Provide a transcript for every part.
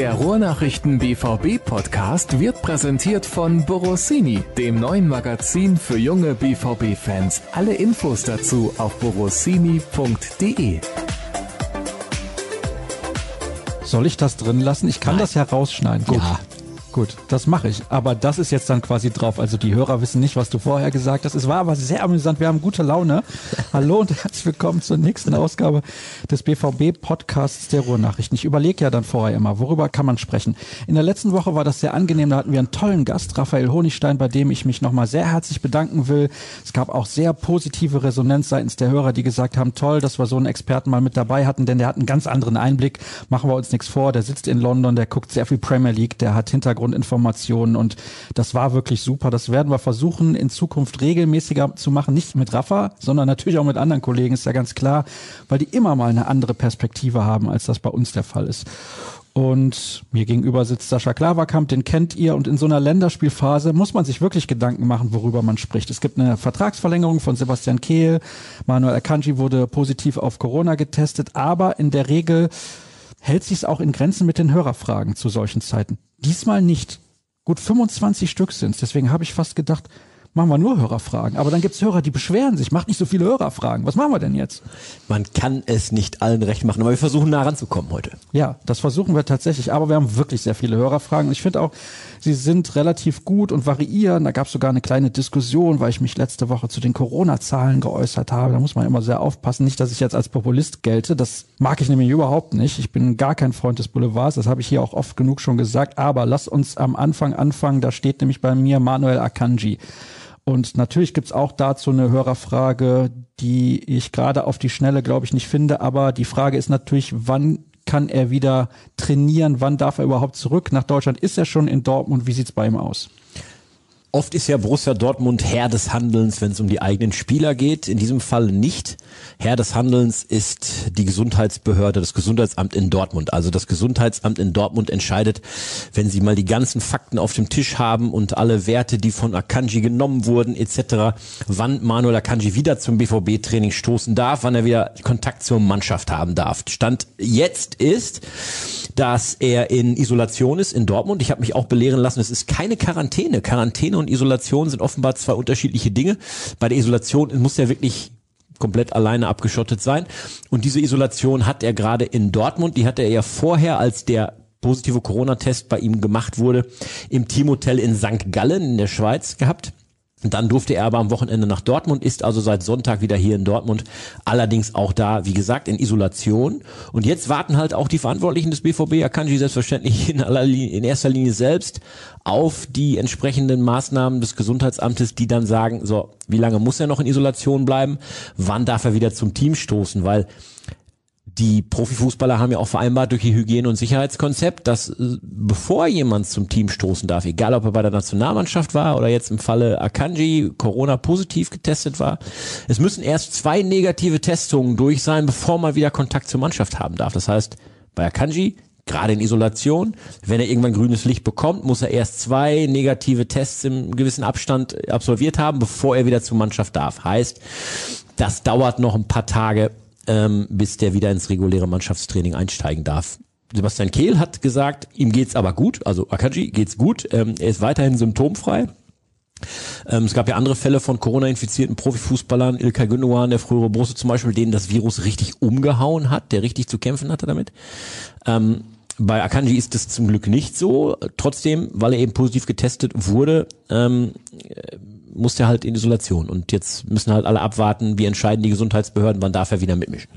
Der Ruhrnachrichten BVB Podcast wird präsentiert von Borossini, dem neuen Magazin für junge BVB Fans. Alle Infos dazu auf borossini.de. Soll ich das drin lassen? Ich kann Nein. das ja rausschneiden. Gut. Ja. Gut, das mache ich. Aber das ist jetzt dann quasi drauf. Also die Hörer wissen nicht, was du vorher gesagt hast. Es war aber sehr amüsant. Wir haben gute Laune. Hallo und herzlich willkommen zur nächsten Ausgabe des BVB-Podcasts der Ruhrnachrichten. Ich überlege ja dann vorher immer, worüber kann man sprechen. In der letzten Woche war das sehr angenehm. Da hatten wir einen tollen Gast, Raphael Honigstein, bei dem ich mich nochmal sehr herzlich bedanken will. Es gab auch sehr positive Resonanz seitens der Hörer, die gesagt haben, toll, dass wir so einen Experten mal mit dabei hatten, denn der hat einen ganz anderen Einblick. Machen wir uns nichts vor. Der sitzt in London, der guckt sehr viel Premier League, der hat Hintergrundinformationen und das war wirklich super. Das werden wir versuchen, in Zukunft regelmäßiger zu machen. Nicht mit Rafa, sondern natürlich auch mit anderen Kollegen, ist ja ganz klar, weil die immer mal eine andere Perspektive haben, als das bei uns der Fall ist. Und mir gegenüber sitzt Sascha Klaverkamp, den kennt ihr. Und in so einer Länderspielphase muss man sich wirklich Gedanken machen, worüber man spricht. Es gibt eine Vertragsverlängerung von Sebastian Kehl. Manuel Akanji wurde positiv auf Corona getestet. Aber in der Regel hält sich es auch in Grenzen mit den Hörerfragen zu solchen Zeiten. Diesmal nicht. Gut 25 Stück sind's. Deswegen habe ich fast gedacht, machen wir nur Hörerfragen. Aber dann gibt's Hörer, die beschweren sich. Macht nicht so viele Hörerfragen. Was machen wir denn jetzt? Man kann es nicht allen recht machen, aber wir versuchen nah ranzukommen heute. Ja, das versuchen wir tatsächlich, aber wir haben wirklich sehr viele Hörerfragen. Ich finde auch, sie sind relativ gut und variieren. Da gab es sogar eine kleine Diskussion, weil ich mich letzte Woche zu den Corona-Zahlen geäußert habe. Da muss man immer sehr aufpassen. Nicht, dass ich jetzt als Populist gelte. Das mag ich nämlich überhaupt nicht. Ich bin gar kein Freund des Boulevards. Das habe ich hier auch oft genug schon gesagt. Aber lass uns am Anfang anfangen. Da steht nämlich bei mir Manuel Akanji. Und natürlich gibt's auch dazu eine Hörerfrage, die ich gerade auf die Schnelle, glaube ich, nicht finde. Aber die Frage ist natürlich, wann kann er wieder trainieren? Wann darf er überhaupt zurück nach Deutschland? Ist er schon in Dortmund? Wie sieht's bei ihm aus? Oft ist ja Borussia Dortmund Herr des Handelns, wenn es um die eigenen Spieler geht. In diesem Fall nicht. Herr des Handelns ist die Gesundheitsbehörde, das Gesundheitsamt in Dortmund. Also das Gesundheitsamt in Dortmund entscheidet, wenn sie mal die ganzen Fakten auf dem Tisch haben und alle Werte, die von Akanji genommen wurden etc., wann Manuel Akanji wieder zum BVB-Training stoßen darf, wann er wieder Kontakt zur Mannschaft haben darf. Stand jetzt ist, dass er in Isolation ist in Dortmund. Ich habe mich auch belehren lassen, es ist keine Quarantäne. Quarantäne und Isolation sind offenbar zwei unterschiedliche Dinge. Bei der Isolation muss er wirklich komplett alleine abgeschottet sein. Und diese Isolation hat er gerade in Dortmund. Die hatte er ja vorher, als der positive Corona-Test bei ihm gemacht wurde, im Teamhotel in St. Gallen in der Schweiz gehabt. Dann durfte er aber am Wochenende nach Dortmund, ist also seit Sonntag wieder hier in Dortmund, allerdings auch da, wie gesagt, in Isolation. Und jetzt warten halt auch die Verantwortlichen des BVB, Akanji selbstverständlich in, aller Linie, in erster Linie selbst, auf die entsprechenden Maßnahmen des Gesundheitsamtes, die dann sagen, so, wie lange muss er noch in Isolation bleiben, wann darf er wieder zum Team stoßen, weil die Profifußballer haben ja auch vereinbart durch ihr Hygiene- und Sicherheitskonzept, dass äh, bevor jemand zum Team stoßen darf, egal ob er bei der Nationalmannschaft war oder jetzt im Falle Akanji Corona positiv getestet war, es müssen erst zwei negative Testungen durch sein, bevor man wieder Kontakt zur Mannschaft haben darf. Das heißt, bei Akanji gerade in Isolation. Wenn er irgendwann grünes Licht bekommt, muss er erst zwei negative Tests im gewissen Abstand absolviert haben, bevor er wieder zur Mannschaft darf. Heißt, das dauert noch ein paar Tage, ähm, bis der wieder ins reguläre Mannschaftstraining einsteigen darf. Sebastian Kehl hat gesagt, ihm geht's aber gut, also Akaji geht's gut, ähm, er ist weiterhin symptomfrei. Ähm, es gab ja andere Fälle von Corona-infizierten Profifußballern, Ilkay Gündogan, der frühere Borussia zum Beispiel, denen das Virus richtig umgehauen hat, der richtig zu kämpfen hatte damit. Ähm, bei Akanji ist es zum Glück nicht so. Trotzdem, weil er eben positiv getestet wurde, ähm, musste er halt in Isolation. Und jetzt müssen halt alle abwarten, wie entscheiden die Gesundheitsbehörden, wann darf er wieder mitmischen.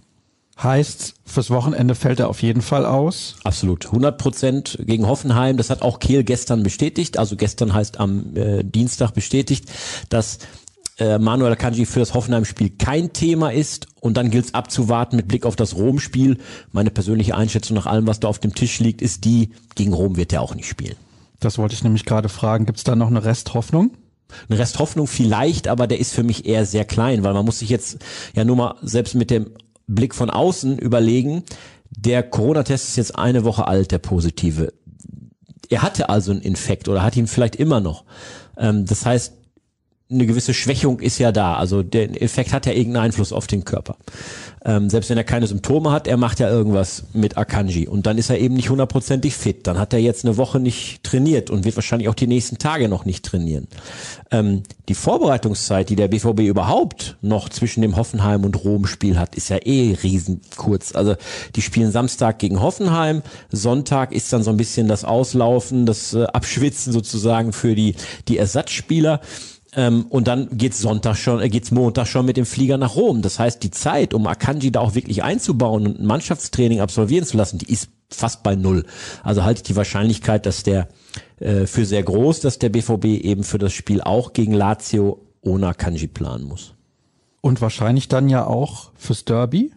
Heißt, fürs Wochenende fällt er auf jeden Fall aus. Absolut. 100 Prozent gegen Hoffenheim. Das hat auch Kehl gestern bestätigt. Also gestern heißt am äh, Dienstag bestätigt, dass äh, Manuel Akanji für das Hoffenheim-Spiel kein Thema ist. Und dann gilt es abzuwarten mit Blick auf das Rom-Spiel. Meine persönliche Einschätzung nach allem, was da auf dem Tisch liegt, ist die, gegen Rom wird er auch nicht spielen. Das wollte ich nämlich gerade fragen. Gibt es da noch eine Resthoffnung? Eine Resthoffnung vielleicht, aber der ist für mich eher sehr klein, weil man muss sich jetzt ja nur mal selbst mit dem Blick von außen überlegen, der Corona-Test ist jetzt eine Woche alt, der positive. Er hatte also einen Infekt oder hat ihn vielleicht immer noch. Ähm, das heißt, eine gewisse Schwächung ist ja da. Also der Effekt hat ja irgendeinen Einfluss auf den Körper. Ähm, selbst wenn er keine Symptome hat, er macht ja irgendwas mit Akanji und dann ist er eben nicht hundertprozentig fit. Dann hat er jetzt eine Woche nicht trainiert und wird wahrscheinlich auch die nächsten Tage noch nicht trainieren. Ähm, die Vorbereitungszeit, die der BVB überhaupt noch zwischen dem Hoffenheim und Rom-Spiel hat, ist ja eh riesenkurz. Also die spielen Samstag gegen Hoffenheim, Sonntag ist dann so ein bisschen das Auslaufen, das äh, Abschwitzen sozusagen für die die Ersatzspieler. Ähm, und dann geht's Sonntag schon, äh, geht's Montag schon mit dem Flieger nach Rom. Das heißt, die Zeit, um Akanji da auch wirklich einzubauen und ein Mannschaftstraining absolvieren zu lassen, die ist fast bei null. Also halte ich die Wahrscheinlichkeit, dass der äh, für sehr groß, dass der BVB eben für das Spiel auch gegen Lazio ohne Akanji planen muss. Und wahrscheinlich dann ja auch fürs Derby.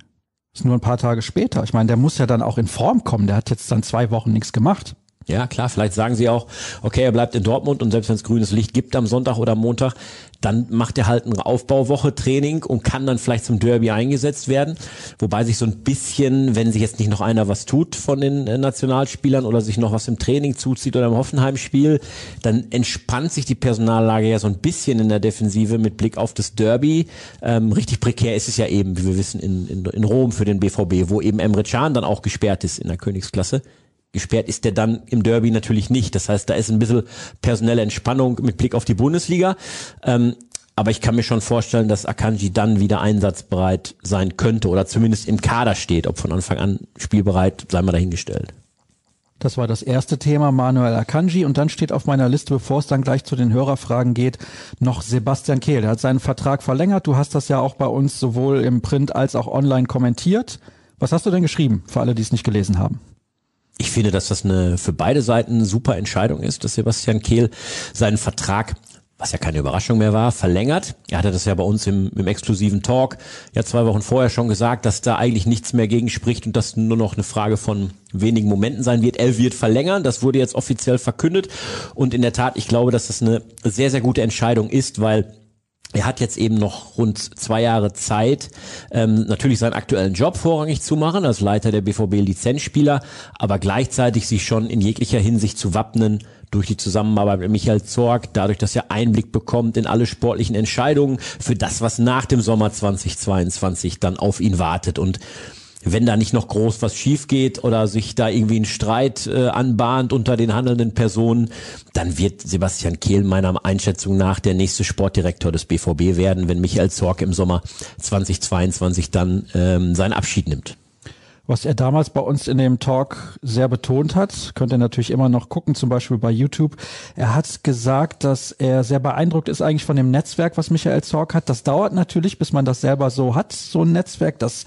Ist nur ein paar Tage später. Ich meine, der muss ja dann auch in Form kommen. Der hat jetzt dann zwei Wochen nichts gemacht. Ja, klar, vielleicht sagen sie auch, okay, er bleibt in Dortmund und selbst wenn es grünes Licht gibt am Sonntag oder Montag, dann macht er halt eine Aufbauwoche Training und kann dann vielleicht zum Derby eingesetzt werden. Wobei sich so ein bisschen, wenn sich jetzt nicht noch einer was tut von den äh, Nationalspielern oder sich noch was im Training zuzieht oder im Hoffenheim-Spiel, dann entspannt sich die Personallage ja so ein bisschen in der Defensive mit Blick auf das Derby. Ähm, richtig prekär ist es ja eben, wie wir wissen, in, in, in Rom für den BVB, wo eben Emre Can dann auch gesperrt ist in der Königsklasse. Gesperrt ist der dann im Derby natürlich nicht. Das heißt, da ist ein bisschen personelle Entspannung mit Blick auf die Bundesliga. Ähm, aber ich kann mir schon vorstellen, dass Akanji dann wieder einsatzbereit sein könnte oder zumindest im Kader steht. Ob von Anfang an spielbereit, sei mal dahingestellt. Das war das erste Thema, Manuel Akanji. Und dann steht auf meiner Liste, bevor es dann gleich zu den Hörerfragen geht, noch Sebastian Kehl. Der hat seinen Vertrag verlängert. Du hast das ja auch bei uns sowohl im Print als auch online kommentiert. Was hast du denn geschrieben, für alle, die es nicht gelesen haben? Ich finde, dass das eine für beide Seiten super Entscheidung ist, dass Sebastian Kehl seinen Vertrag was ja keine Überraschung mehr war, verlängert. Er hatte das ja bei uns im, im exklusiven Talk ja zwei Wochen vorher schon gesagt, dass da eigentlich nichts mehr gegen spricht und das nur noch eine Frage von wenigen Momenten sein wird. Er wird verlängern, das wurde jetzt offiziell verkündet und in der Tat, ich glaube, dass das eine sehr, sehr gute Entscheidung ist, weil er hat jetzt eben noch rund zwei Jahre Zeit, ähm, natürlich seinen aktuellen Job vorrangig zu machen, als Leiter der BVB Lizenzspieler, aber gleichzeitig sich schon in jeglicher Hinsicht zu wappnen durch die Zusammenarbeit mit Michael Zorg, dadurch, dass er Einblick bekommt in alle sportlichen Entscheidungen für das, was nach dem Sommer 2022 dann auf ihn wartet. Und wenn da nicht noch groß was schief geht oder sich da irgendwie ein Streit äh, anbahnt unter den handelnden Personen, dann wird Sebastian Kehl meiner Einschätzung nach der nächste Sportdirektor des BVB werden, wenn Michael Zorc im Sommer 2022 dann ähm, seinen Abschied nimmt. Was er damals bei uns in dem Talk sehr betont hat, könnt ihr natürlich immer noch gucken, zum Beispiel bei YouTube. Er hat gesagt, dass er sehr beeindruckt ist eigentlich von dem Netzwerk, was Michael Zorc hat. Das dauert natürlich, bis man das selber so hat, so ein Netzwerk. Das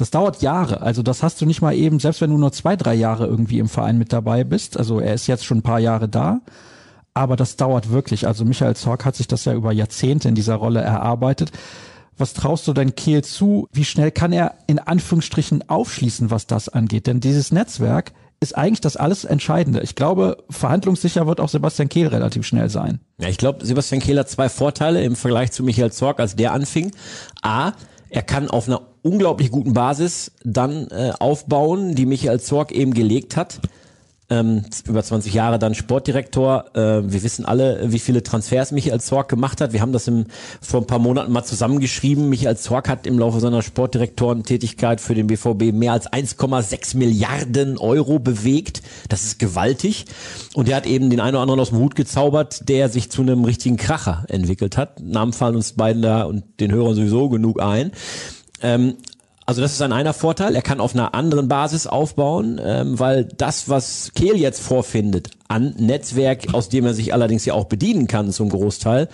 das dauert Jahre. Also das hast du nicht mal eben, selbst wenn du nur zwei, drei Jahre irgendwie im Verein mit dabei bist. Also er ist jetzt schon ein paar Jahre da. Aber das dauert wirklich. Also Michael Zorc hat sich das ja über Jahrzehnte in dieser Rolle erarbeitet. Was traust du denn Kehl zu? Wie schnell kann er in Anführungsstrichen aufschließen, was das angeht? Denn dieses Netzwerk ist eigentlich das alles Entscheidende. Ich glaube, verhandlungssicher wird auch Sebastian Kehl relativ schnell sein. Ja, ich glaube, Sebastian Kehl hat zwei Vorteile im Vergleich zu Michael Zorc, als der anfing. A, er kann auf einer unglaublich guten Basis dann äh, aufbauen, die Michael Zorg eben gelegt hat ähm, über 20 Jahre dann Sportdirektor. Äh, wir wissen alle, wie viele Transfers Michael Zorg gemacht hat. Wir haben das im, vor ein paar Monaten mal zusammengeschrieben. Michael Zorg hat im Laufe seiner Sportdirektorentätigkeit für den BVB mehr als 1,6 Milliarden Euro bewegt. Das ist gewaltig. Und er hat eben den einen oder anderen aus dem Hut gezaubert, der sich zu einem richtigen Kracher entwickelt hat. Namen fallen uns beiden da und den Hörern sowieso genug ein. Ähm, also das ist ein einer Vorteil. Er kann auf einer anderen Basis aufbauen, ähm, weil das, was Kehl jetzt vorfindet an Netzwerk, aus dem er sich allerdings ja auch bedienen kann zum Großteil,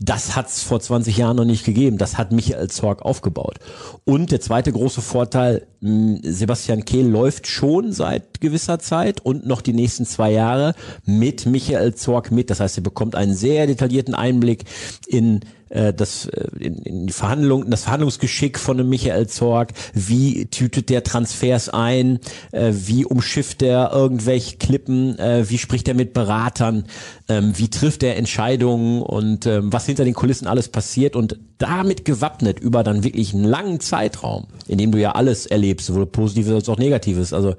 das hat es vor 20 Jahren noch nicht gegeben. Das hat Michael Zorg aufgebaut. Und der zweite große Vorteil, mh, Sebastian Kehl läuft schon seit gewisser Zeit und noch die nächsten zwei Jahre mit Michael Zorg mit. Das heißt, er bekommt einen sehr detaillierten Einblick in äh, das äh, in, in die Verhandlung, das Verhandlungsgeschick von dem Michael Zorg, wie tütet der Transfers ein, äh, wie umschifft er irgendwelche Klippen, wie spricht er mit Beratern, ähm, wie trifft er Entscheidungen und ähm, was hinter den Kulissen alles passiert und damit gewappnet über dann wirklich einen langen Zeitraum, in dem du ja alles erlebst, sowohl Positives als auch Negatives. Also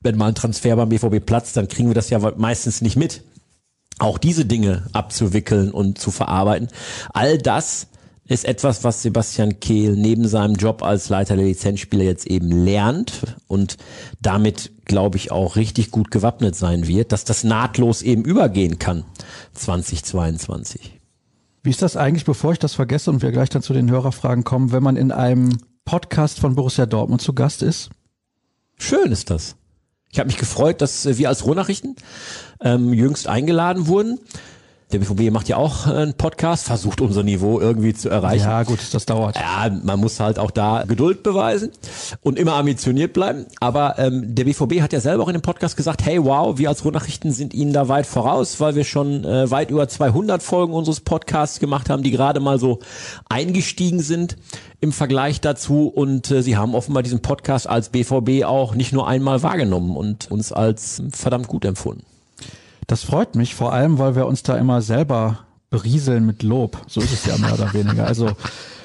wenn mal ein Transfer beim BVB platzt, dann kriegen wir das ja meistens nicht mit auch diese Dinge abzuwickeln und zu verarbeiten. All das ist etwas, was Sebastian Kehl neben seinem Job als Leiter der Lizenzspieler jetzt eben lernt und damit, glaube ich, auch richtig gut gewappnet sein wird, dass das nahtlos eben übergehen kann 2022. Wie ist das eigentlich, bevor ich das vergesse und wir gleich dann zu den Hörerfragen kommen, wenn man in einem Podcast von Borussia Dortmund zu Gast ist? Schön ist das. Ich habe mich gefreut, dass wir als Ruhrnachrichten ähm, jüngst eingeladen wurden. Der BVB macht ja auch einen Podcast, versucht unser Niveau irgendwie zu erreichen. Ja, gut, das dauert. Ja, man muss halt auch da Geduld beweisen und immer ambitioniert bleiben. Aber ähm, der BVB hat ja selber auch in dem Podcast gesagt, hey, wow, wir als Ruhrnachrichten sind Ihnen da weit voraus, weil wir schon äh, weit über 200 Folgen unseres Podcasts gemacht haben, die gerade mal so eingestiegen sind im Vergleich dazu. Und äh, sie haben offenbar diesen Podcast als BVB auch nicht nur einmal wahrgenommen und uns als verdammt gut empfunden. Das freut mich, vor allem, weil wir uns da immer selber berieseln mit Lob. So ist es ja mehr oder weniger. Also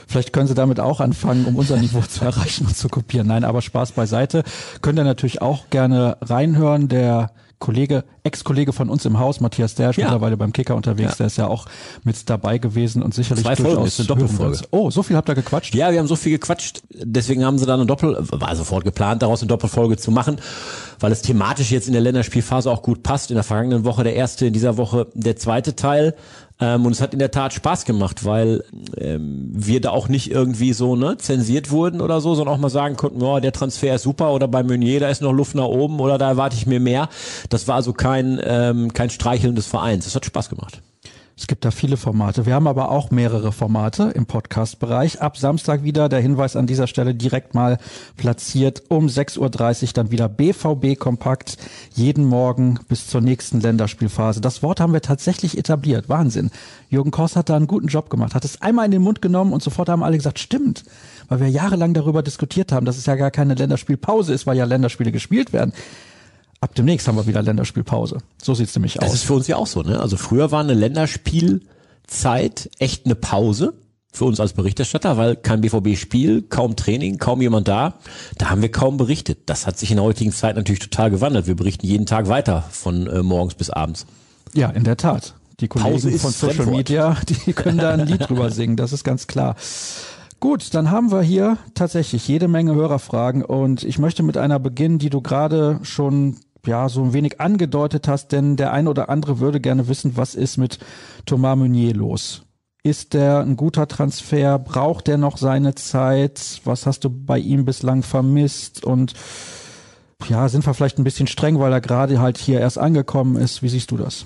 Vielleicht können Sie damit auch anfangen, um unser Niveau zu erreichen und zu kopieren. Nein, aber Spaß beiseite. Könnt ihr natürlich auch gerne reinhören. Der Kollege, Ex-Kollege von uns im Haus, Matthias Dersch, ja. mittlerweile beim Kicker unterwegs, ja. der ist ja auch mit dabei gewesen und sicherlich Zwei Folgen, ist eine Doppelfolge. Oh, so viel habt ihr gequatscht? Ja, wir haben so viel gequatscht, deswegen haben sie dann eine Doppel, war sofort geplant, daraus eine Doppelfolge zu machen, weil es thematisch jetzt in der Länderspielphase auch gut passt. In der vergangenen Woche der erste, in dieser Woche der zweite Teil. Ähm, und es hat in der Tat Spaß gemacht, weil ähm, wir da auch nicht irgendwie so ne, zensiert wurden oder so, sondern auch mal sagen konnten, oh, der Transfer ist super oder bei Meunier, da ist noch Luft nach oben oder da erwarte ich mir mehr. Das war also kein, ähm, kein Streicheln des Vereins. Es hat Spaß gemacht. Es gibt da viele Formate. Wir haben aber auch mehrere Formate im Podcast-Bereich. Ab Samstag wieder der Hinweis an dieser Stelle direkt mal platziert. Um 6.30 Uhr dann wieder BVB Kompakt. Jeden Morgen bis zur nächsten Länderspielphase. Das Wort haben wir tatsächlich etabliert. Wahnsinn. Jürgen Kors hat da einen guten Job gemacht. Hat es einmal in den Mund genommen und sofort haben alle gesagt, stimmt. Weil wir jahrelang darüber diskutiert haben, dass es ja gar keine Länderspielpause ist, weil ja Länderspiele gespielt werden ab demnächst haben wir wieder Länderspielpause. So sieht's nämlich aus. Das ist für uns ja auch so, ne? Also früher war eine Länderspielzeit echt eine Pause für uns als Berichterstatter, weil kein BVB-Spiel, kaum Training, kaum jemand da. Da haben wir kaum berichtet. Das hat sich in der heutigen Zeit natürlich total gewandelt. Wir berichten jeden Tag weiter von äh, morgens bis abends. Ja, in der Tat. Die Kollegen von Social. Media, die können da ein Lied drüber singen, das ist ganz klar. Gut, dann haben wir hier tatsächlich jede Menge Hörerfragen und ich möchte mit einer beginnen, die du gerade schon ja so ein wenig angedeutet hast, denn der eine oder andere würde gerne wissen, was ist mit Thomas Meunier los? Ist der ein guter Transfer? Braucht der noch seine Zeit? Was hast du bei ihm bislang vermisst? Und ja, sind wir vielleicht ein bisschen streng, weil er gerade halt hier erst angekommen ist. Wie siehst du das?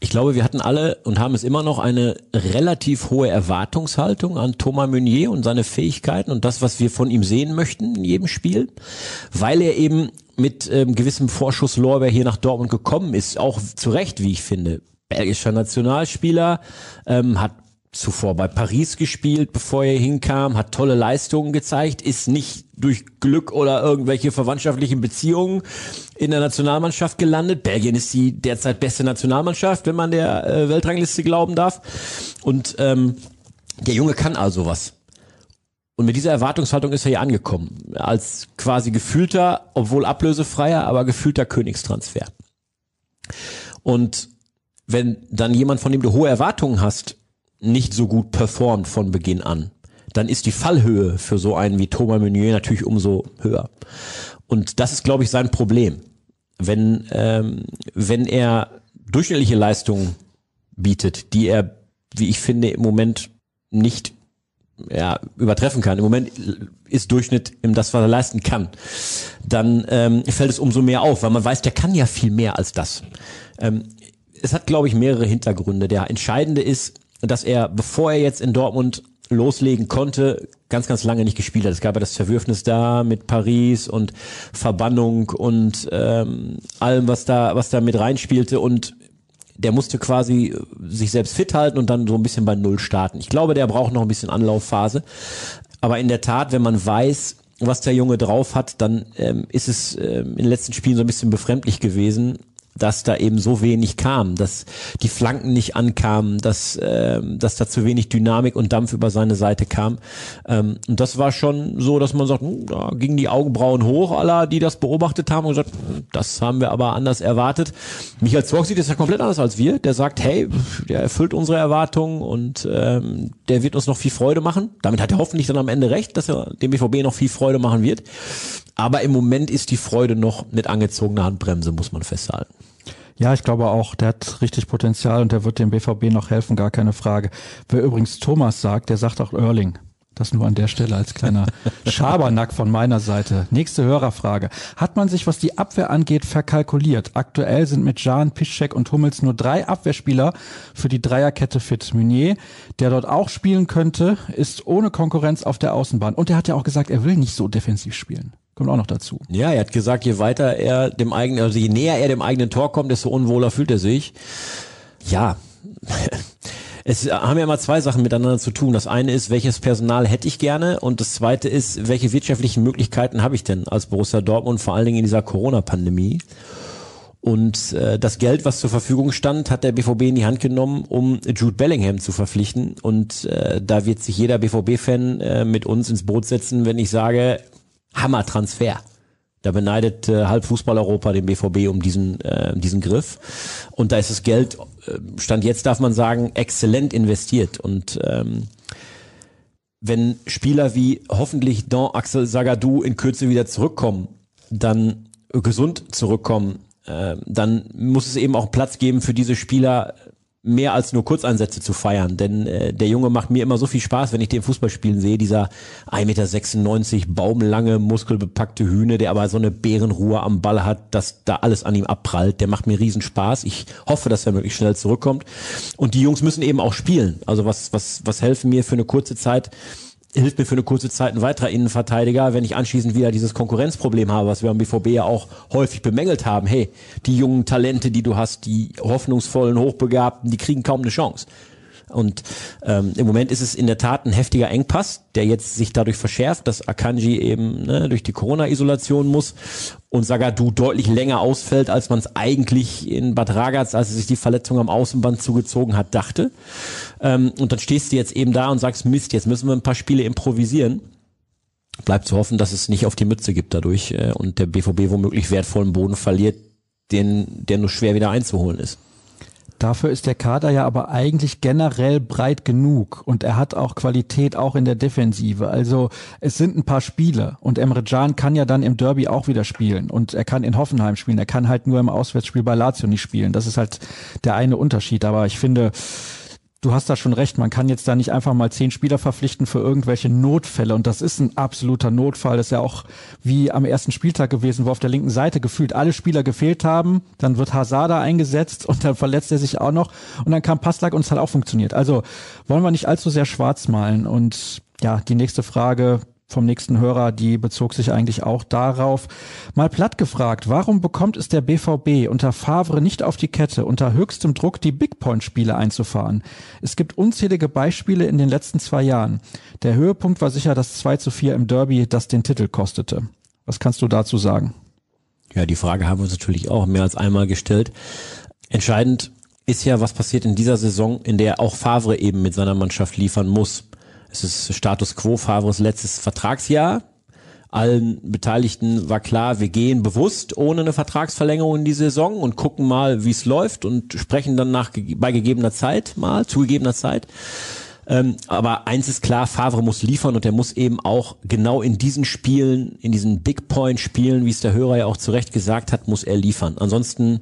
Ich glaube, wir hatten alle und haben es immer noch eine relativ hohe Erwartungshaltung an Thomas Meunier und seine Fähigkeiten und das, was wir von ihm sehen möchten in jedem Spiel, weil er eben mit ähm, gewissem Vorschusslorbeer hier nach Dortmund gekommen ist, auch zu Recht, wie ich finde. Belgischer Nationalspieler, ähm, hat zuvor bei Paris gespielt, bevor er hinkam, hat tolle Leistungen gezeigt, ist nicht durch Glück oder irgendwelche verwandtschaftlichen Beziehungen in der Nationalmannschaft gelandet. Belgien ist die derzeit beste Nationalmannschaft, wenn man der äh, Weltrangliste glauben darf. Und ähm, der Junge kann also was. Und mit dieser Erwartungshaltung ist er hier angekommen. Als quasi gefühlter, obwohl ablösefreier, aber gefühlter Königstransfer. Und wenn dann jemand, von dem du hohe Erwartungen hast, nicht so gut performt von Beginn an, dann ist die Fallhöhe für so einen wie Thomas Meunier natürlich umso höher. Und das ist, glaube ich, sein Problem. Wenn, ähm, wenn er durchschnittliche Leistungen bietet, die er, wie ich finde, im Moment nicht ja, übertreffen kann. Im Moment ist Durchschnitt im das, was er leisten kann. Dann ähm, fällt es umso mehr auf, weil man weiß, der kann ja viel mehr als das. Ähm, es hat, glaube ich, mehrere Hintergründe. Der entscheidende ist, dass er, bevor er jetzt in Dortmund loslegen konnte, ganz, ganz lange nicht gespielt hat. Es gab ja das Zerwürfnis da mit Paris und Verbannung und ähm, allem, was da, was da mit reinspielte und der musste quasi sich selbst fit halten und dann so ein bisschen bei Null starten. Ich glaube, der braucht noch ein bisschen Anlaufphase. Aber in der Tat, wenn man weiß, was der Junge drauf hat, dann ähm, ist es ähm, in den letzten Spielen so ein bisschen befremdlich gewesen, dass da eben so wenig kam, dass die Flanken nicht ankamen, dass, äh, dass da zu wenig Dynamik und Dampf über seine Seite kam. Ähm, und das war schon so, dass man sagt, hm, da gingen die Augenbrauen hoch, aller, die das beobachtet haben und gesagt, hm, das haben wir aber anders erwartet. Michael Zorg sieht das ja komplett anders als wir. Der sagt, hey, der erfüllt unsere Erwartungen und ähm, der wird uns noch viel Freude machen. Damit hat er hoffentlich dann am Ende recht, dass er dem BVB noch viel Freude machen wird. Aber im Moment ist die Freude noch mit angezogener Handbremse, muss man festhalten. Ja, ich glaube auch, der hat richtig Potenzial und der wird dem BVB noch helfen, gar keine Frage. Wer übrigens Thomas sagt, der sagt auch Erling. Das nur an der Stelle als kleiner Schabernack von meiner Seite. Nächste Hörerfrage. Hat man sich, was die Abwehr angeht, verkalkuliert? Aktuell sind mit Jan, Piszczek und Hummels nur drei Abwehrspieler für die Dreierkette fit. Meunier, der dort auch spielen könnte, ist ohne Konkurrenz auf der Außenbahn. Und er hat ja auch gesagt, er will nicht so defensiv spielen. Kommt auch noch dazu. Ja, er hat gesagt, je weiter er dem eigenen, also je näher er dem eigenen Tor kommt, desto unwohler fühlt er sich. Ja. Es haben ja immer zwei Sachen miteinander zu tun. Das eine ist, welches Personal hätte ich gerne und das zweite ist, welche wirtschaftlichen Möglichkeiten habe ich denn als Borussia Dortmund, vor allen Dingen in dieser Corona-Pandemie. Und äh, das Geld, was zur Verfügung stand, hat der BVB in die Hand genommen, um Jude Bellingham zu verpflichten. Und äh, da wird sich jeder BVB-Fan äh, mit uns ins Boot setzen, wenn ich sage, Hammer-Transfer. Da beneidet äh, halb Fußball-Europa den BVB um diesen, äh, diesen Griff. Und da ist das Geld, äh, Stand jetzt darf man sagen, exzellent investiert. Und ähm, wenn Spieler wie hoffentlich Don Axel Sagadou in Kürze wieder zurückkommen, dann gesund zurückkommen, äh, dann muss es eben auch Platz geben für diese Spieler, mehr als nur Kurzeinsätze zu feiern. Denn äh, der Junge macht mir immer so viel Spaß, wenn ich den Fußball spielen sehe. Dieser 1,96 Meter baumlange, muskelbepackte Hühne, der aber so eine Bärenruhe am Ball hat, dass da alles an ihm abprallt. Der macht mir riesen Spaß. Ich hoffe, dass er möglichst schnell zurückkommt. Und die Jungs müssen eben auch spielen. Also was, was, was helfen mir für eine kurze Zeit? Hilft mir für eine kurze Zeit ein weiterer Innenverteidiger, wenn ich anschließend wieder dieses Konkurrenzproblem habe, was wir am BVB ja auch häufig bemängelt haben. Hey, die jungen Talente, die du hast, die hoffnungsvollen, hochbegabten, die kriegen kaum eine Chance. Und ähm, im Moment ist es in der Tat ein heftiger Engpass, der jetzt sich dadurch verschärft, dass Akanji eben ne, durch die Corona-Isolation muss und Sagadu deutlich länger ausfällt, als man es eigentlich in Bad Ragaz, als er sich die Verletzung am Außenband zugezogen hat, dachte. Ähm, und dann stehst du jetzt eben da und sagst, Mist, jetzt müssen wir ein paar Spiele improvisieren. Bleibt zu hoffen, dass es nicht auf die Mütze gibt dadurch äh, und der BVB womöglich wertvollen Boden verliert, den, der nur schwer wieder einzuholen ist. Dafür ist der Kader ja aber eigentlich generell breit genug und er hat auch Qualität auch in der Defensive. Also es sind ein paar Spiele und Emre Can kann ja dann im Derby auch wieder spielen und er kann in Hoffenheim spielen. Er kann halt nur im Auswärtsspiel bei Lazio nicht spielen. Das ist halt der eine Unterschied. Aber ich finde, du hast da schon recht, man kann jetzt da nicht einfach mal zehn Spieler verpflichten für irgendwelche Notfälle und das ist ein absoluter Notfall. Das ist ja auch wie am ersten Spieltag gewesen, wo auf der linken Seite gefühlt alle Spieler gefehlt haben. Dann wird Hazada eingesetzt und dann verletzt er sich auch noch und dann kam Passlack und es hat auch funktioniert. Also wollen wir nicht allzu sehr schwarz malen und ja, die nächste Frage, vom nächsten Hörer, die bezog sich eigentlich auch darauf. Mal platt gefragt, warum bekommt es der BVB unter Favre nicht auf die Kette, unter höchstem Druck die Big Point Spiele einzufahren? Es gibt unzählige Beispiele in den letzten zwei Jahren. Der Höhepunkt war sicher das 2 zu 4 im Derby, das den Titel kostete. Was kannst du dazu sagen? Ja, die Frage haben wir uns natürlich auch mehr als einmal gestellt. Entscheidend ist ja, was passiert in dieser Saison, in der auch Favre eben mit seiner Mannschaft liefern muss. Es ist Status quo Favres letztes Vertragsjahr. Allen Beteiligten war klar, wir gehen bewusst ohne eine Vertragsverlängerung in die Saison und gucken mal, wie es läuft und sprechen dann nach bei gegebener Zeit mal, zugegebener Zeit. Ähm, aber eins ist klar, Favre muss liefern und er muss eben auch genau in diesen Spielen, in diesen Big Point Spielen, wie es der Hörer ja auch zu Recht gesagt hat, muss er liefern. Ansonsten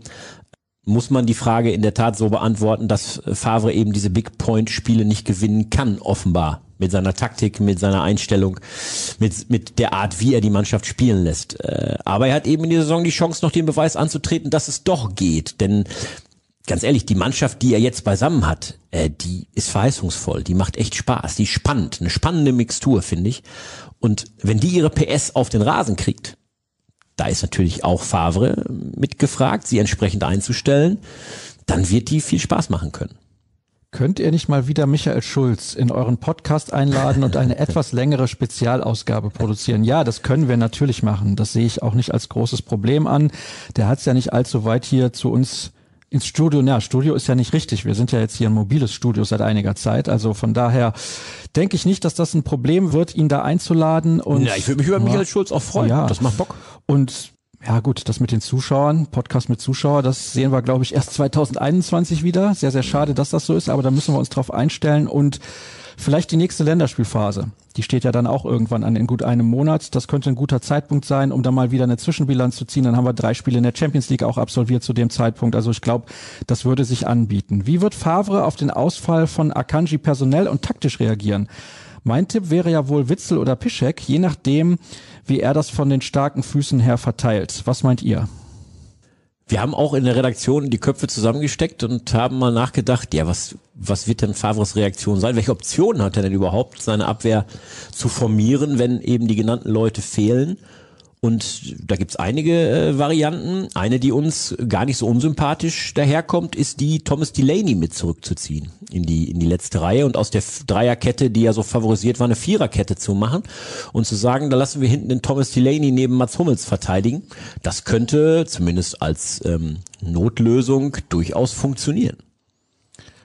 muss man die Frage in der Tat so beantworten, dass Favre eben diese Big Point Spiele nicht gewinnen kann, offenbar mit seiner Taktik, mit seiner Einstellung, mit, mit der Art, wie er die Mannschaft spielen lässt. Äh, aber er hat eben in dieser Saison die Chance, noch den Beweis anzutreten, dass es doch geht. Denn ganz ehrlich, die Mannschaft, die er jetzt beisammen hat, äh, die ist verheißungsvoll, die macht echt Spaß, die ist spannend, eine spannende Mixtur, finde ich. Und wenn die ihre PS auf den Rasen kriegt, da ist natürlich auch Favre mitgefragt, sie entsprechend einzustellen, dann wird die viel Spaß machen können. Könnt ihr nicht mal wieder Michael Schulz in euren Podcast einladen und eine etwas längere Spezialausgabe produzieren? Ja, das können wir natürlich machen. Das sehe ich auch nicht als großes Problem an. Der hat es ja nicht allzu weit hier zu uns ins Studio. Na, Studio ist ja nicht richtig. Wir sind ja jetzt hier ein mobiles Studio seit einiger Zeit. Also von daher denke ich nicht, dass das ein Problem wird, ihn da einzuladen. Und ja, ich würde mich über Michael Schulz auch freuen. Ja. Das macht Bock. Und ja gut, das mit den Zuschauern, Podcast mit Zuschauer, das sehen wir, glaube ich, erst 2021 wieder. Sehr, sehr schade, dass das so ist, aber da müssen wir uns drauf einstellen und vielleicht die nächste Länderspielphase. Die steht ja dann auch irgendwann an in gut einem Monat. Das könnte ein guter Zeitpunkt sein, um da mal wieder eine Zwischenbilanz zu ziehen. Dann haben wir drei Spiele in der Champions League auch absolviert zu dem Zeitpunkt. Also ich glaube, das würde sich anbieten. Wie wird Favre auf den Ausfall von Akanji personell und taktisch reagieren? Mein Tipp wäre ja wohl Witzel oder Pischek, je nachdem, wie er das von den starken Füßen her verteilt. Was meint ihr? Wir haben auch in der Redaktion die Köpfe zusammengesteckt und haben mal nachgedacht, ja, was, was wird denn Favres Reaktion sein? Welche Optionen hat er denn überhaupt, seine Abwehr zu formieren, wenn eben die genannten Leute fehlen? Und da gibt's einige äh, Varianten. Eine, die uns gar nicht so unsympathisch daherkommt, ist die, Thomas Delaney mit zurückzuziehen in die, in die letzte Reihe und aus der Dreierkette, die ja so favorisiert war, eine Viererkette zu machen und zu sagen, da lassen wir hinten den Thomas Delaney neben Mats Hummels verteidigen. Das könnte zumindest als ähm, Notlösung durchaus funktionieren.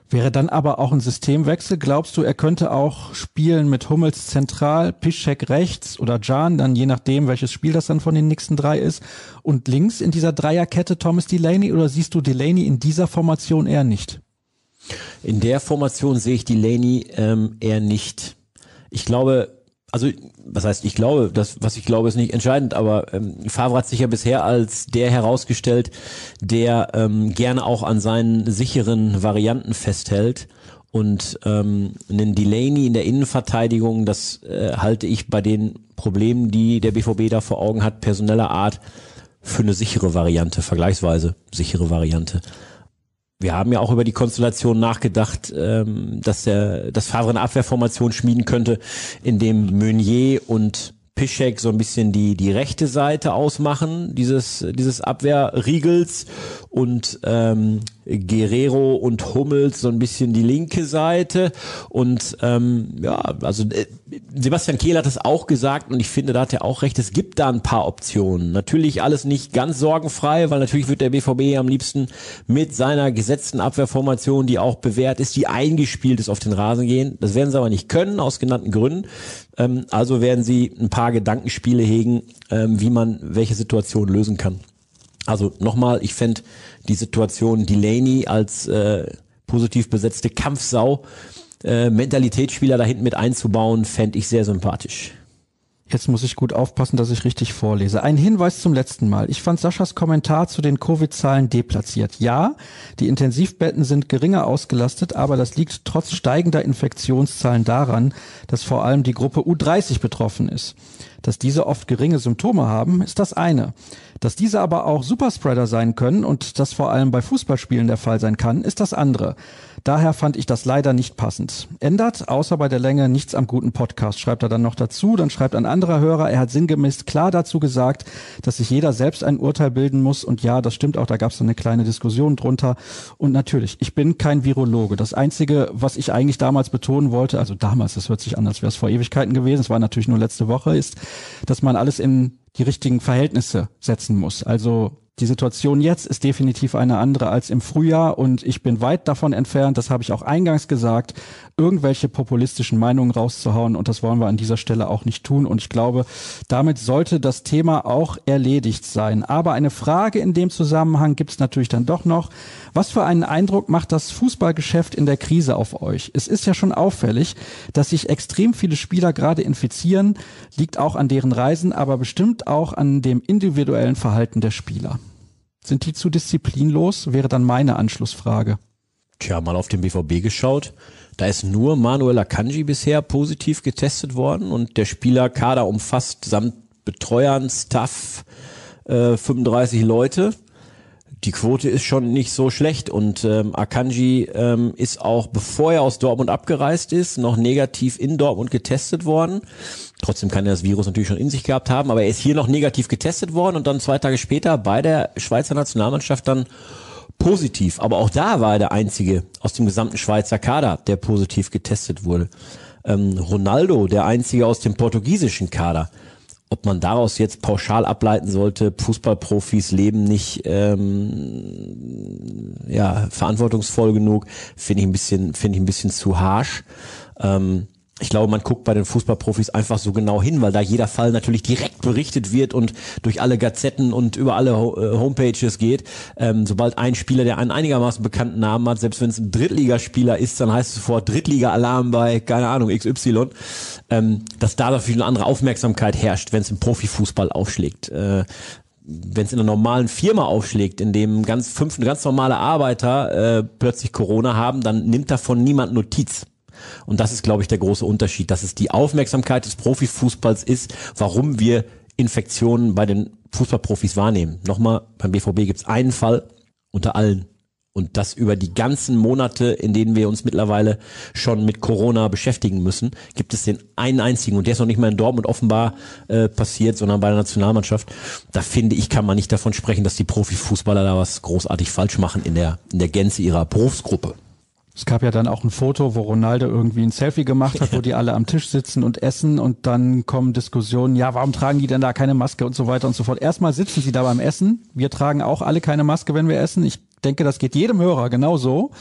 Wäre dann aber auch ein Systemwechsel. Glaubst du, er könnte auch spielen mit Hummels zentral, Piszczek rechts oder Jan, dann je nachdem, welches Spiel das dann von den nächsten drei ist, und links in dieser Dreierkette Thomas Delaney oder siehst du Delaney in dieser Formation eher nicht? In der Formation sehe ich Delaney ähm, eher nicht. Ich glaube, also was heißt, ich glaube, das, was ich glaube, ist nicht entscheidend, aber ähm, Favre hat sich ja bisher als der herausgestellt, der ähm, gerne auch an seinen sicheren Varianten festhält. Und ähm, einen Delaney in der Innenverteidigung, das äh, halte ich bei den Problemen, die der BVB da vor Augen hat, personeller Art, für eine sichere Variante, vergleichsweise sichere Variante wir haben ja auch über die Konstellation nachgedacht, ähm, dass der, das Favre eine Abwehrformation schmieden könnte, in dem Meunier und Pischek so ein bisschen die, die rechte Seite ausmachen, dieses, dieses Abwehrriegels. Und ähm, Guerrero und Hummels so ein bisschen die linke Seite und ähm, ja, also äh, Sebastian Kehl hat es auch gesagt und ich finde, da hat er auch recht, es gibt da ein paar Optionen. Natürlich alles nicht ganz sorgenfrei, weil natürlich wird der BVB am liebsten mit seiner gesetzten Abwehrformation, die auch bewährt ist, die eingespielt ist, auf den Rasen gehen. Das werden sie aber nicht können, aus genannten Gründen. Ähm, also werden sie ein paar Gedankenspiele hegen, ähm, wie man welche Situation lösen kann. Also nochmal, ich fände die Situation Delaney als äh, positiv besetzte Kampfsau, äh, Mentalitätsspieler da hinten mit einzubauen, fände ich sehr sympathisch. Jetzt muss ich gut aufpassen, dass ich richtig vorlese. Ein Hinweis zum letzten Mal. Ich fand Saschas Kommentar zu den Covid-Zahlen deplatziert. Ja, die Intensivbetten sind geringer ausgelastet, aber das liegt trotz steigender Infektionszahlen daran, dass vor allem die Gruppe U30 betroffen ist. Dass diese oft geringe Symptome haben, ist das eine. Dass diese aber auch Superspreader sein können und das vor allem bei Fußballspielen der Fall sein kann, ist das andere. Daher fand ich das leider nicht passend. Ändert, außer bei der Länge, nichts am guten Podcast, schreibt er dann noch dazu. Dann schreibt ein anderer Hörer, er hat sinngemäß klar dazu gesagt, dass sich jeder selbst ein Urteil bilden muss. Und ja, das stimmt auch, da gab es eine kleine Diskussion drunter. Und natürlich, ich bin kein Virologe. Das Einzige, was ich eigentlich damals betonen wollte, also damals, das hört sich an, als wäre es vor Ewigkeiten gewesen, es war natürlich nur letzte Woche, ist, dass man alles in die richtigen Verhältnisse setzen muss. Also die Situation jetzt ist definitiv eine andere als im Frühjahr und ich bin weit davon entfernt, das habe ich auch eingangs gesagt, irgendwelche populistischen Meinungen rauszuhauen und das wollen wir an dieser Stelle auch nicht tun und ich glaube, damit sollte das Thema auch erledigt sein. Aber eine Frage in dem Zusammenhang gibt es natürlich dann doch noch. Was für einen Eindruck macht das Fußballgeschäft in der Krise auf euch? Es ist ja schon auffällig, dass sich extrem viele Spieler gerade infizieren, liegt auch an deren Reisen, aber bestimmt auch an dem individuellen Verhalten der Spieler. Sind die zu disziplinlos? Wäre dann meine Anschlussfrage. Tja, mal auf den BVB geschaut. Da ist nur Manuel Akanji bisher positiv getestet worden und der Spielerkader umfasst samt Betreuern, Staff äh, 35 Leute. Die Quote ist schon nicht so schlecht und ähm, Akanji ähm, ist auch, bevor er aus Dortmund abgereist ist, noch negativ in Dortmund getestet worden. Trotzdem kann er das Virus natürlich schon in sich gehabt haben, aber er ist hier noch negativ getestet worden und dann zwei Tage später bei der Schweizer Nationalmannschaft dann positiv. Aber auch da war er der Einzige aus dem gesamten Schweizer Kader, der positiv getestet wurde. Ähm, Ronaldo, der Einzige aus dem portugiesischen Kader. Ob man daraus jetzt pauschal ableiten sollte, Fußballprofis leben nicht ähm, ja, verantwortungsvoll genug, finde ich ein bisschen, finde ich ein bisschen zu harsh. Ähm, ich glaube, man guckt bei den Fußballprofis einfach so genau hin, weil da jeder Fall natürlich direkt berichtet wird und durch alle Gazetten und über alle äh, Homepages geht. Ähm, sobald ein Spieler, der einen einigermaßen bekannten Namen hat, selbst wenn es ein Drittligaspieler ist, dann heißt es sofort Drittliga-Alarm bei, keine Ahnung, XY, ähm, dass da dafür eine andere Aufmerksamkeit herrscht, wenn es im Profifußball aufschlägt. Äh, wenn es in einer normalen Firma aufschlägt, in dem ganz fünf ganz normale Arbeiter äh, plötzlich Corona haben, dann nimmt davon niemand Notiz. Und das ist, glaube ich, der große Unterschied, dass es die Aufmerksamkeit des Profifußballs ist, warum wir Infektionen bei den Fußballprofis wahrnehmen. Nochmal, beim BVB gibt es einen Fall unter allen. Und das über die ganzen Monate, in denen wir uns mittlerweile schon mit Corona beschäftigen müssen, gibt es den einen einzigen. Und der ist noch nicht mal in Dortmund offenbar äh, passiert, sondern bei der Nationalmannschaft. Da finde ich, kann man nicht davon sprechen, dass die Profifußballer da was großartig falsch machen in der, in der Gänze ihrer Berufsgruppe. Es gab ja dann auch ein Foto, wo Ronaldo irgendwie ein Selfie gemacht hat, wo die alle am Tisch sitzen und essen und dann kommen Diskussionen, ja, warum tragen die denn da keine Maske und so weiter und so fort. Erstmal sitzen sie da beim Essen. Wir tragen auch alle keine Maske, wenn wir essen. Ich denke, das geht jedem Hörer genauso.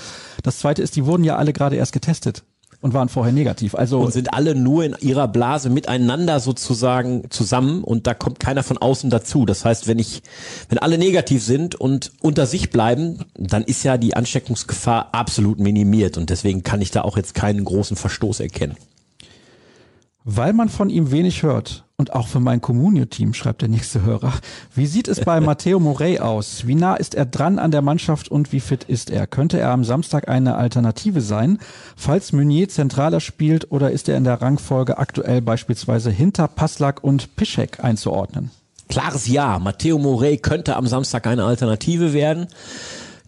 Das zweite ist, die wurden ja alle gerade erst getestet und waren vorher negativ. Also und sind alle nur in ihrer Blase miteinander sozusagen zusammen und da kommt keiner von außen dazu. Das heißt, wenn ich, wenn alle negativ sind und unter sich bleiben, dann ist ja die Ansteckungsgefahr absolut minimiert und deswegen kann ich da auch jetzt keinen großen Verstoß erkennen. Weil man von ihm wenig hört und auch für mein Communio-Team, schreibt der nächste Hörer. Wie sieht es bei Matteo Morey aus? Wie nah ist er dran an der Mannschaft und wie fit ist er? Könnte er am Samstag eine Alternative sein, falls Meunier zentraler spielt oder ist er in der Rangfolge aktuell beispielsweise hinter Passlack und Pischek einzuordnen? Klares Ja. Matteo Morey könnte am Samstag eine Alternative werden.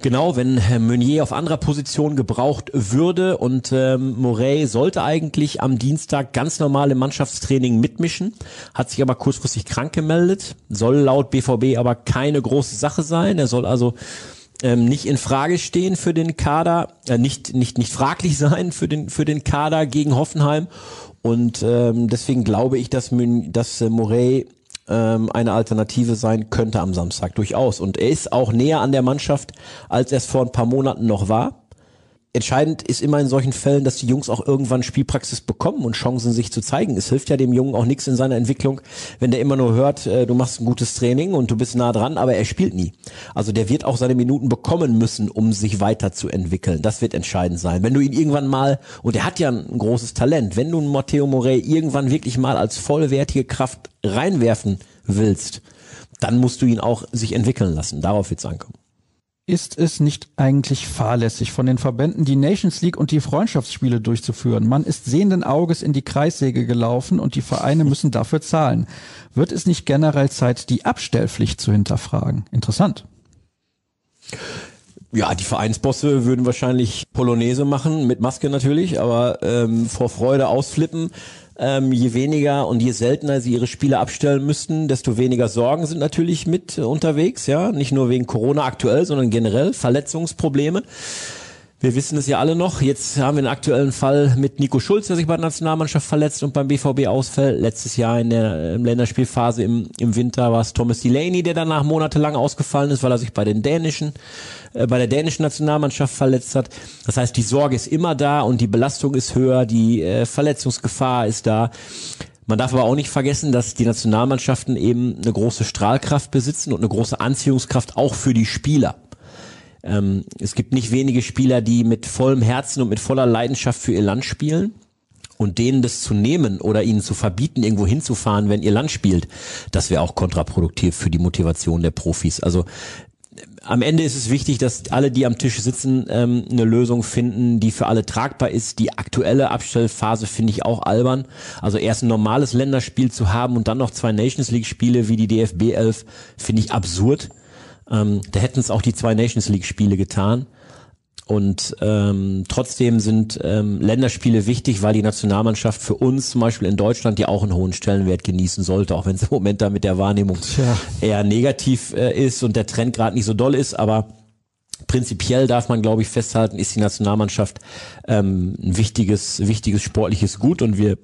Genau, wenn Meunier auf anderer Position gebraucht würde und ähm, Morey sollte eigentlich am Dienstag ganz normal im Mannschaftstraining mitmischen, hat sich aber kurzfristig krank gemeldet, soll laut BVB aber keine große Sache sein. Er soll also ähm, nicht in Frage stehen für den Kader, äh, nicht nicht nicht fraglich sein für den für den Kader gegen Hoffenheim und ähm, deswegen glaube ich, dass dass äh, Morey ähm, eine Alternative sein könnte am Samstag durchaus. Und er ist auch näher an der Mannschaft, als er es vor ein paar Monaten noch war. Entscheidend ist immer in solchen Fällen, dass die Jungs auch irgendwann Spielpraxis bekommen und Chancen sich zu zeigen. Es hilft ja dem Jungen auch nichts in seiner Entwicklung, wenn der immer nur hört, äh, du machst ein gutes Training und du bist nah dran, aber er spielt nie. Also der wird auch seine Minuten bekommen müssen, um sich weiterzuentwickeln. Das wird entscheidend sein. Wenn du ihn irgendwann mal, und er hat ja ein großes Talent, wenn du einen Matteo Morey irgendwann wirklich mal als vollwertige Kraft reinwerfen willst, dann musst du ihn auch sich entwickeln lassen. Darauf wird es ankommen. Ist es nicht eigentlich fahrlässig von den Verbänden, die Nations League und die Freundschaftsspiele durchzuführen? Man ist sehenden Auges in die Kreissäge gelaufen und die Vereine müssen dafür zahlen. Wird es nicht generell Zeit, die Abstellpflicht zu hinterfragen? Interessant. Ja, die Vereinsbosse würden wahrscheinlich Polonaise machen, mit Maske natürlich, aber ähm, vor Freude ausflippen. Ähm, je weniger und je seltener sie ihre Spiele abstellen müssten, desto weniger Sorgen sind natürlich mit äh, unterwegs, ja. Nicht nur wegen Corona aktuell, sondern generell Verletzungsprobleme. Wir wissen es ja alle noch. Jetzt haben wir einen aktuellen Fall mit Nico Schulz, der sich bei der Nationalmannschaft verletzt und beim BVB ausfällt. Letztes Jahr in der Länderspielphase im, im Winter war es Thomas Delaney, der danach monatelang ausgefallen ist, weil er sich bei den dänischen, äh, bei der dänischen Nationalmannschaft verletzt hat. Das heißt, die Sorge ist immer da und die Belastung ist höher, die äh, Verletzungsgefahr ist da. Man darf aber auch nicht vergessen, dass die Nationalmannschaften eben eine große Strahlkraft besitzen und eine große Anziehungskraft auch für die Spieler. Ähm, es gibt nicht wenige Spieler, die mit vollem Herzen und mit voller Leidenschaft für ihr Land spielen. Und denen das zu nehmen oder ihnen zu verbieten, irgendwo hinzufahren, wenn ihr Land spielt, das wäre auch kontraproduktiv für die Motivation der Profis. Also am Ende ist es wichtig, dass alle, die am Tisch sitzen, ähm, eine Lösung finden, die für alle tragbar ist. Die aktuelle Abstellphase finde ich auch albern. Also erst ein normales Länderspiel zu haben und dann noch zwei Nations League Spiele wie die DFB 11 finde ich absurd. Ähm, da hätten es auch die zwei Nations League Spiele getan. Und ähm, trotzdem sind ähm, Länderspiele wichtig, weil die Nationalmannschaft für uns zum Beispiel in Deutschland ja auch einen hohen Stellenwert genießen sollte, auch wenn es im Moment da mit der Wahrnehmung Tja. eher negativ äh, ist und der Trend gerade nicht so doll ist. Aber prinzipiell darf man, glaube ich, festhalten, ist die Nationalmannschaft ähm, ein wichtiges, wichtiges sportliches Gut und wir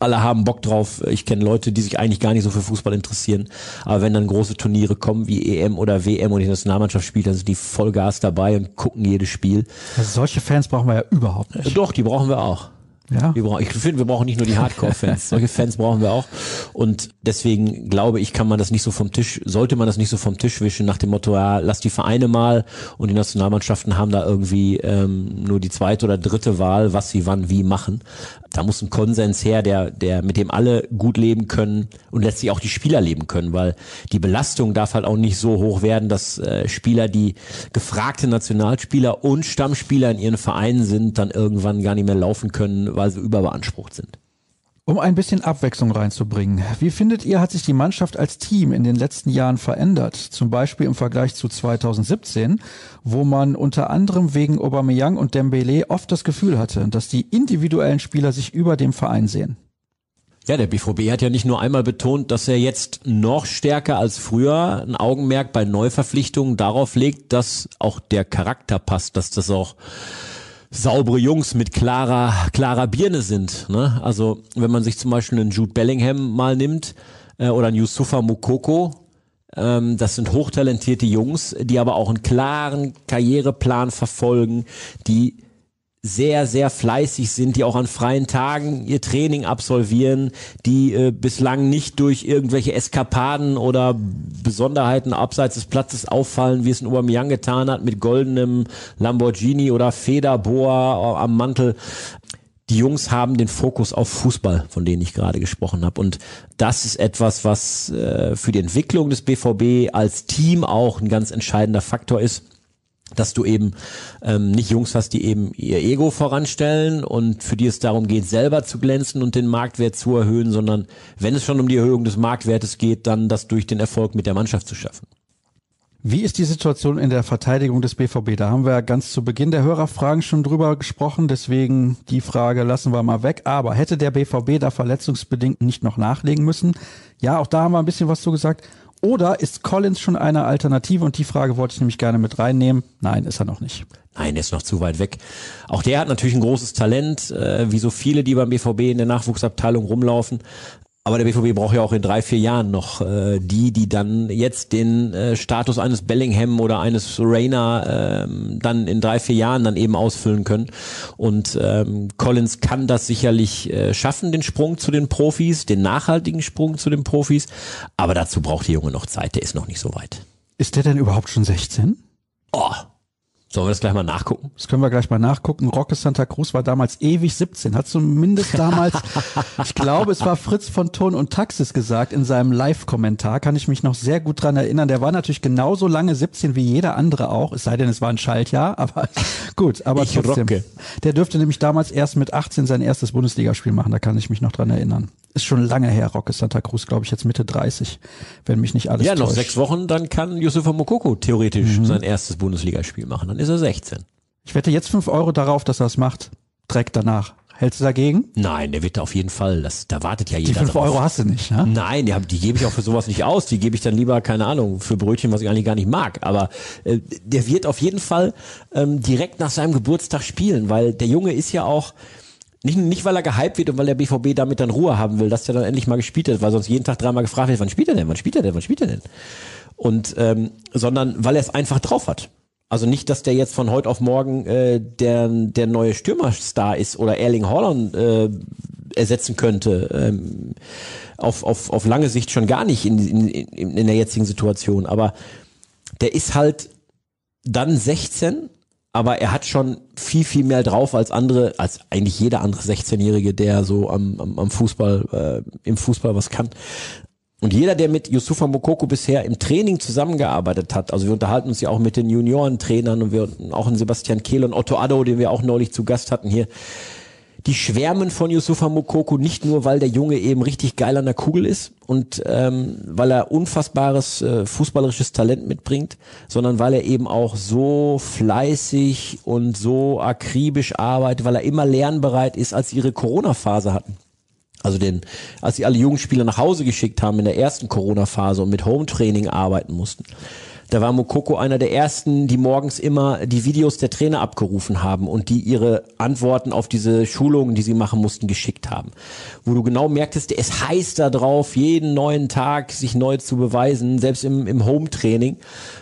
alle haben Bock drauf. Ich kenne Leute, die sich eigentlich gar nicht so für Fußball interessieren. Aber wenn dann große Turniere kommen wie EM oder WM und die Nationalmannschaft spielt, dann sind die Vollgas dabei und gucken jedes Spiel. Also solche Fans brauchen wir ja überhaupt nicht. Doch, die brauchen wir auch. Ja. Wir brauchen, ich finde, wir brauchen nicht nur die Hardcore-Fans. Solche Fans brauchen wir auch. Und deswegen glaube ich, kann man das nicht so vom Tisch, sollte man das nicht so vom Tisch wischen nach dem Motto, ja, lass die Vereine mal und die Nationalmannschaften haben da irgendwie ähm, nur die zweite oder dritte Wahl, was sie wann wie machen. Da muss ein Konsens her, der, der, mit dem alle gut leben können und letztlich auch die Spieler leben können, weil die Belastung darf halt auch nicht so hoch werden, dass äh, Spieler, die gefragte Nationalspieler und Stammspieler in ihren Vereinen sind, dann irgendwann gar nicht mehr laufen können, weil sie überbeansprucht sind. Um ein bisschen Abwechslung reinzubringen, wie findet ihr, hat sich die Mannschaft als Team in den letzten Jahren verändert? Zum Beispiel im Vergleich zu 2017, wo man unter anderem wegen Aubameyang und Dembele oft das Gefühl hatte, dass die individuellen Spieler sich über dem Verein sehen. Ja, der BVB hat ja nicht nur einmal betont, dass er jetzt noch stärker als früher ein Augenmerk bei Neuverpflichtungen darauf legt, dass auch der Charakter passt, dass das auch saubere Jungs mit klarer, klarer Birne sind. Ne? Also wenn man sich zum Beispiel einen Jude Bellingham mal nimmt äh, oder einen Yusufa Mukoko, ähm, das sind hochtalentierte Jungs, die aber auch einen klaren Karriereplan verfolgen, die sehr, sehr fleißig sind, die auch an freien Tagen ihr Training absolvieren, die äh, bislang nicht durch irgendwelche Eskapaden oder Besonderheiten abseits des Platzes auffallen, wie es ein Aubameyang getan hat mit goldenem Lamborghini oder Federboa am Mantel. Die Jungs haben den Fokus auf Fußball, von denen ich gerade gesprochen habe. Und das ist etwas, was äh, für die Entwicklung des BVB als Team auch ein ganz entscheidender Faktor ist dass du eben ähm, nicht Jungs hast, die eben ihr Ego voranstellen und für die es darum geht, selber zu glänzen und den Marktwert zu erhöhen, sondern wenn es schon um die Erhöhung des Marktwertes geht, dann das durch den Erfolg mit der Mannschaft zu schaffen. Wie ist die Situation in der Verteidigung des BVB? Da haben wir ja ganz zu Beginn der Hörerfragen schon drüber gesprochen, deswegen die Frage lassen wir mal weg. Aber hätte der BVB da verletzungsbedingt nicht noch nachlegen müssen? Ja, auch da haben wir ein bisschen was zu gesagt. Oder ist Collins schon eine Alternative? Und die Frage wollte ich nämlich gerne mit reinnehmen. Nein, ist er noch nicht. Nein, der ist noch zu weit weg. Auch der hat natürlich ein großes Talent, äh, wie so viele, die beim BVB in der Nachwuchsabteilung rumlaufen. Aber der BVB braucht ja auch in drei, vier Jahren noch äh, die, die dann jetzt den äh, Status eines Bellingham oder eines Rainer ähm, dann in drei, vier Jahren dann eben ausfüllen können. Und ähm, Collins kann das sicherlich äh, schaffen, den Sprung zu den Profis, den nachhaltigen Sprung zu den Profis. Aber dazu braucht der Junge noch Zeit, der ist noch nicht so weit. Ist der denn überhaupt schon 16? Oh, Sollen wir das gleich mal nachgucken? Das können wir gleich mal nachgucken. Roque Santa Cruz war damals ewig 17, hat zumindest damals, ich glaube, es war Fritz von Ton und Taxis gesagt in seinem Live-Kommentar, kann ich mich noch sehr gut dran erinnern. Der war natürlich genauso lange 17 wie jeder andere auch, es sei denn, es war ein Schaltjahr, aber gut, aber Ich trotzdem. rocke. Der dürfte nämlich damals erst mit 18 sein erstes Bundesligaspiel machen, da kann ich mich noch dran erinnern. Ist schon lange her, Roque Santa Cruz, glaube ich, jetzt Mitte 30, wenn mich nicht alles Ja, noch täuscht. sechs Wochen, dann kann Yusufa Mokoko theoretisch sein erstes Bundesligaspiel machen. Dann ist er 16. Ich wette jetzt fünf Euro darauf, dass er es macht. Direkt danach. Hältst du dagegen? Nein, der wird auf jeden Fall, das, da wartet ja Die jeder fünf drauf. Euro hast du nicht, ne? Nein, die, die gebe ich auch für sowas nicht aus. Die gebe ich dann lieber, keine Ahnung, für Brötchen, was ich eigentlich gar nicht mag. Aber äh, der wird auf jeden Fall ähm, direkt nach seinem Geburtstag spielen, weil der Junge ist ja auch, nicht, nicht weil er gehypt wird und weil der BVB damit dann Ruhe haben will, dass der dann endlich mal gespielt hat, weil sonst jeden Tag dreimal gefragt wird, wann spielt er denn, wann spielt er denn, wann spielt er denn? Und ähm, sondern weil er es einfach drauf hat. Also nicht, dass der jetzt von heute auf morgen äh, der, der neue Stürmerstar ist oder Erling Haaland äh, ersetzen könnte. Ähm, auf, auf, auf lange Sicht schon gar nicht in, in, in in der jetzigen Situation. Aber der ist halt dann 16, aber er hat schon viel, viel mehr drauf als andere, als eigentlich jeder andere 16-Jährige, der so am, am, am Fußball, äh, im Fußball was kann. Und jeder, der mit Yusufa Mokoko bisher im Training zusammengearbeitet hat, also wir unterhalten uns ja auch mit den Juniorentrainern und wir auch in Sebastian Kehl und Otto Addo, den wir auch neulich zu Gast hatten hier, die schwärmen von Yusufa Mokoko nicht nur, weil der Junge eben richtig geil an der Kugel ist und ähm, weil er unfassbares äh, fußballerisches Talent mitbringt, sondern weil er eben auch so fleißig und so akribisch arbeitet, weil er immer lernbereit ist, als sie ihre Corona-Phase hatten. Also den, als sie alle Jugendspieler nach Hause geschickt haben in der ersten Corona-Phase und mit Home-Training arbeiten mussten, Da war Mokoko einer der ersten, die morgens immer die Videos der Trainer abgerufen haben und die ihre Antworten auf diese Schulungen, die sie machen mussten, geschickt haben. Wo du genau merktest, der ist heiß da drauf, jeden neuen Tag sich neu zu beweisen, selbst im, im Home-Training.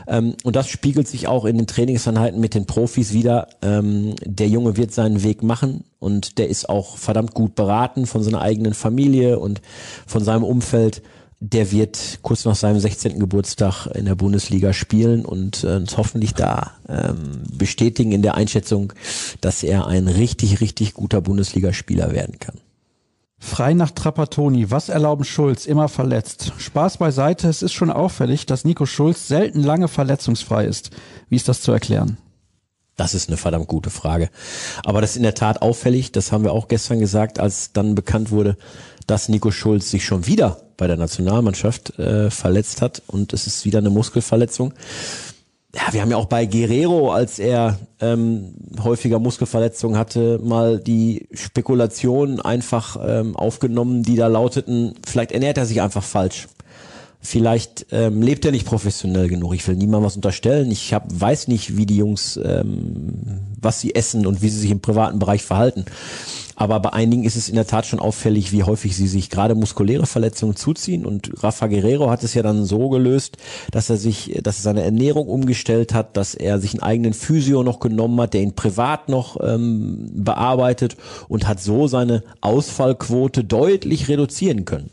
Ähm, und das spiegelt sich auch in den Trainingseinheiten mit den Profis wieder. Ähm, der Junge wird seinen Weg machen und der ist auch verdammt gut beraten von seiner eigenen Familie und von seinem Umfeld der wird kurz nach seinem 16. Geburtstag in der Bundesliga spielen und äh, uns hoffentlich da ähm, bestätigen in der Einschätzung, dass er ein richtig, richtig guter Bundesligaspieler werden kann. Frei nach Trapattoni, was erlauben Schulz, immer verletzt. Spaß beiseite, es ist schon auffällig, dass Nico Schulz selten lange verletzungsfrei ist. Wie ist das zu erklären? Das ist eine verdammt gute Frage. Aber das ist in der Tat auffällig, das haben wir auch gestern gesagt, als dann bekannt wurde, dass Nico Schulz sich schon wieder bei der Nationalmannschaft äh, verletzt hat und es ist wieder eine Muskelverletzung. Ja, wir haben ja auch bei Guerrero, als er ähm, häufiger Muskelverletzungen hatte, mal die Spekulation einfach ähm, aufgenommen, die da lauteten, vielleicht ernährt er sich einfach falsch. Vielleicht ähm, lebt er nicht professionell genug. Ich will niemandem was unterstellen. Ich hab, weiß nicht, wie die Jungs, ähm, was sie essen und wie sie sich im privaten Bereich verhalten. Aber bei einigen ist es in der Tat schon auffällig, wie häufig sie sich gerade muskuläre Verletzungen zuziehen. Und Rafa Guerrero hat es ja dann so gelöst, dass er sich, dass er seine Ernährung umgestellt hat, dass er sich einen eigenen Physio noch genommen hat, der ihn privat noch ähm, bearbeitet und hat so seine Ausfallquote deutlich reduzieren können.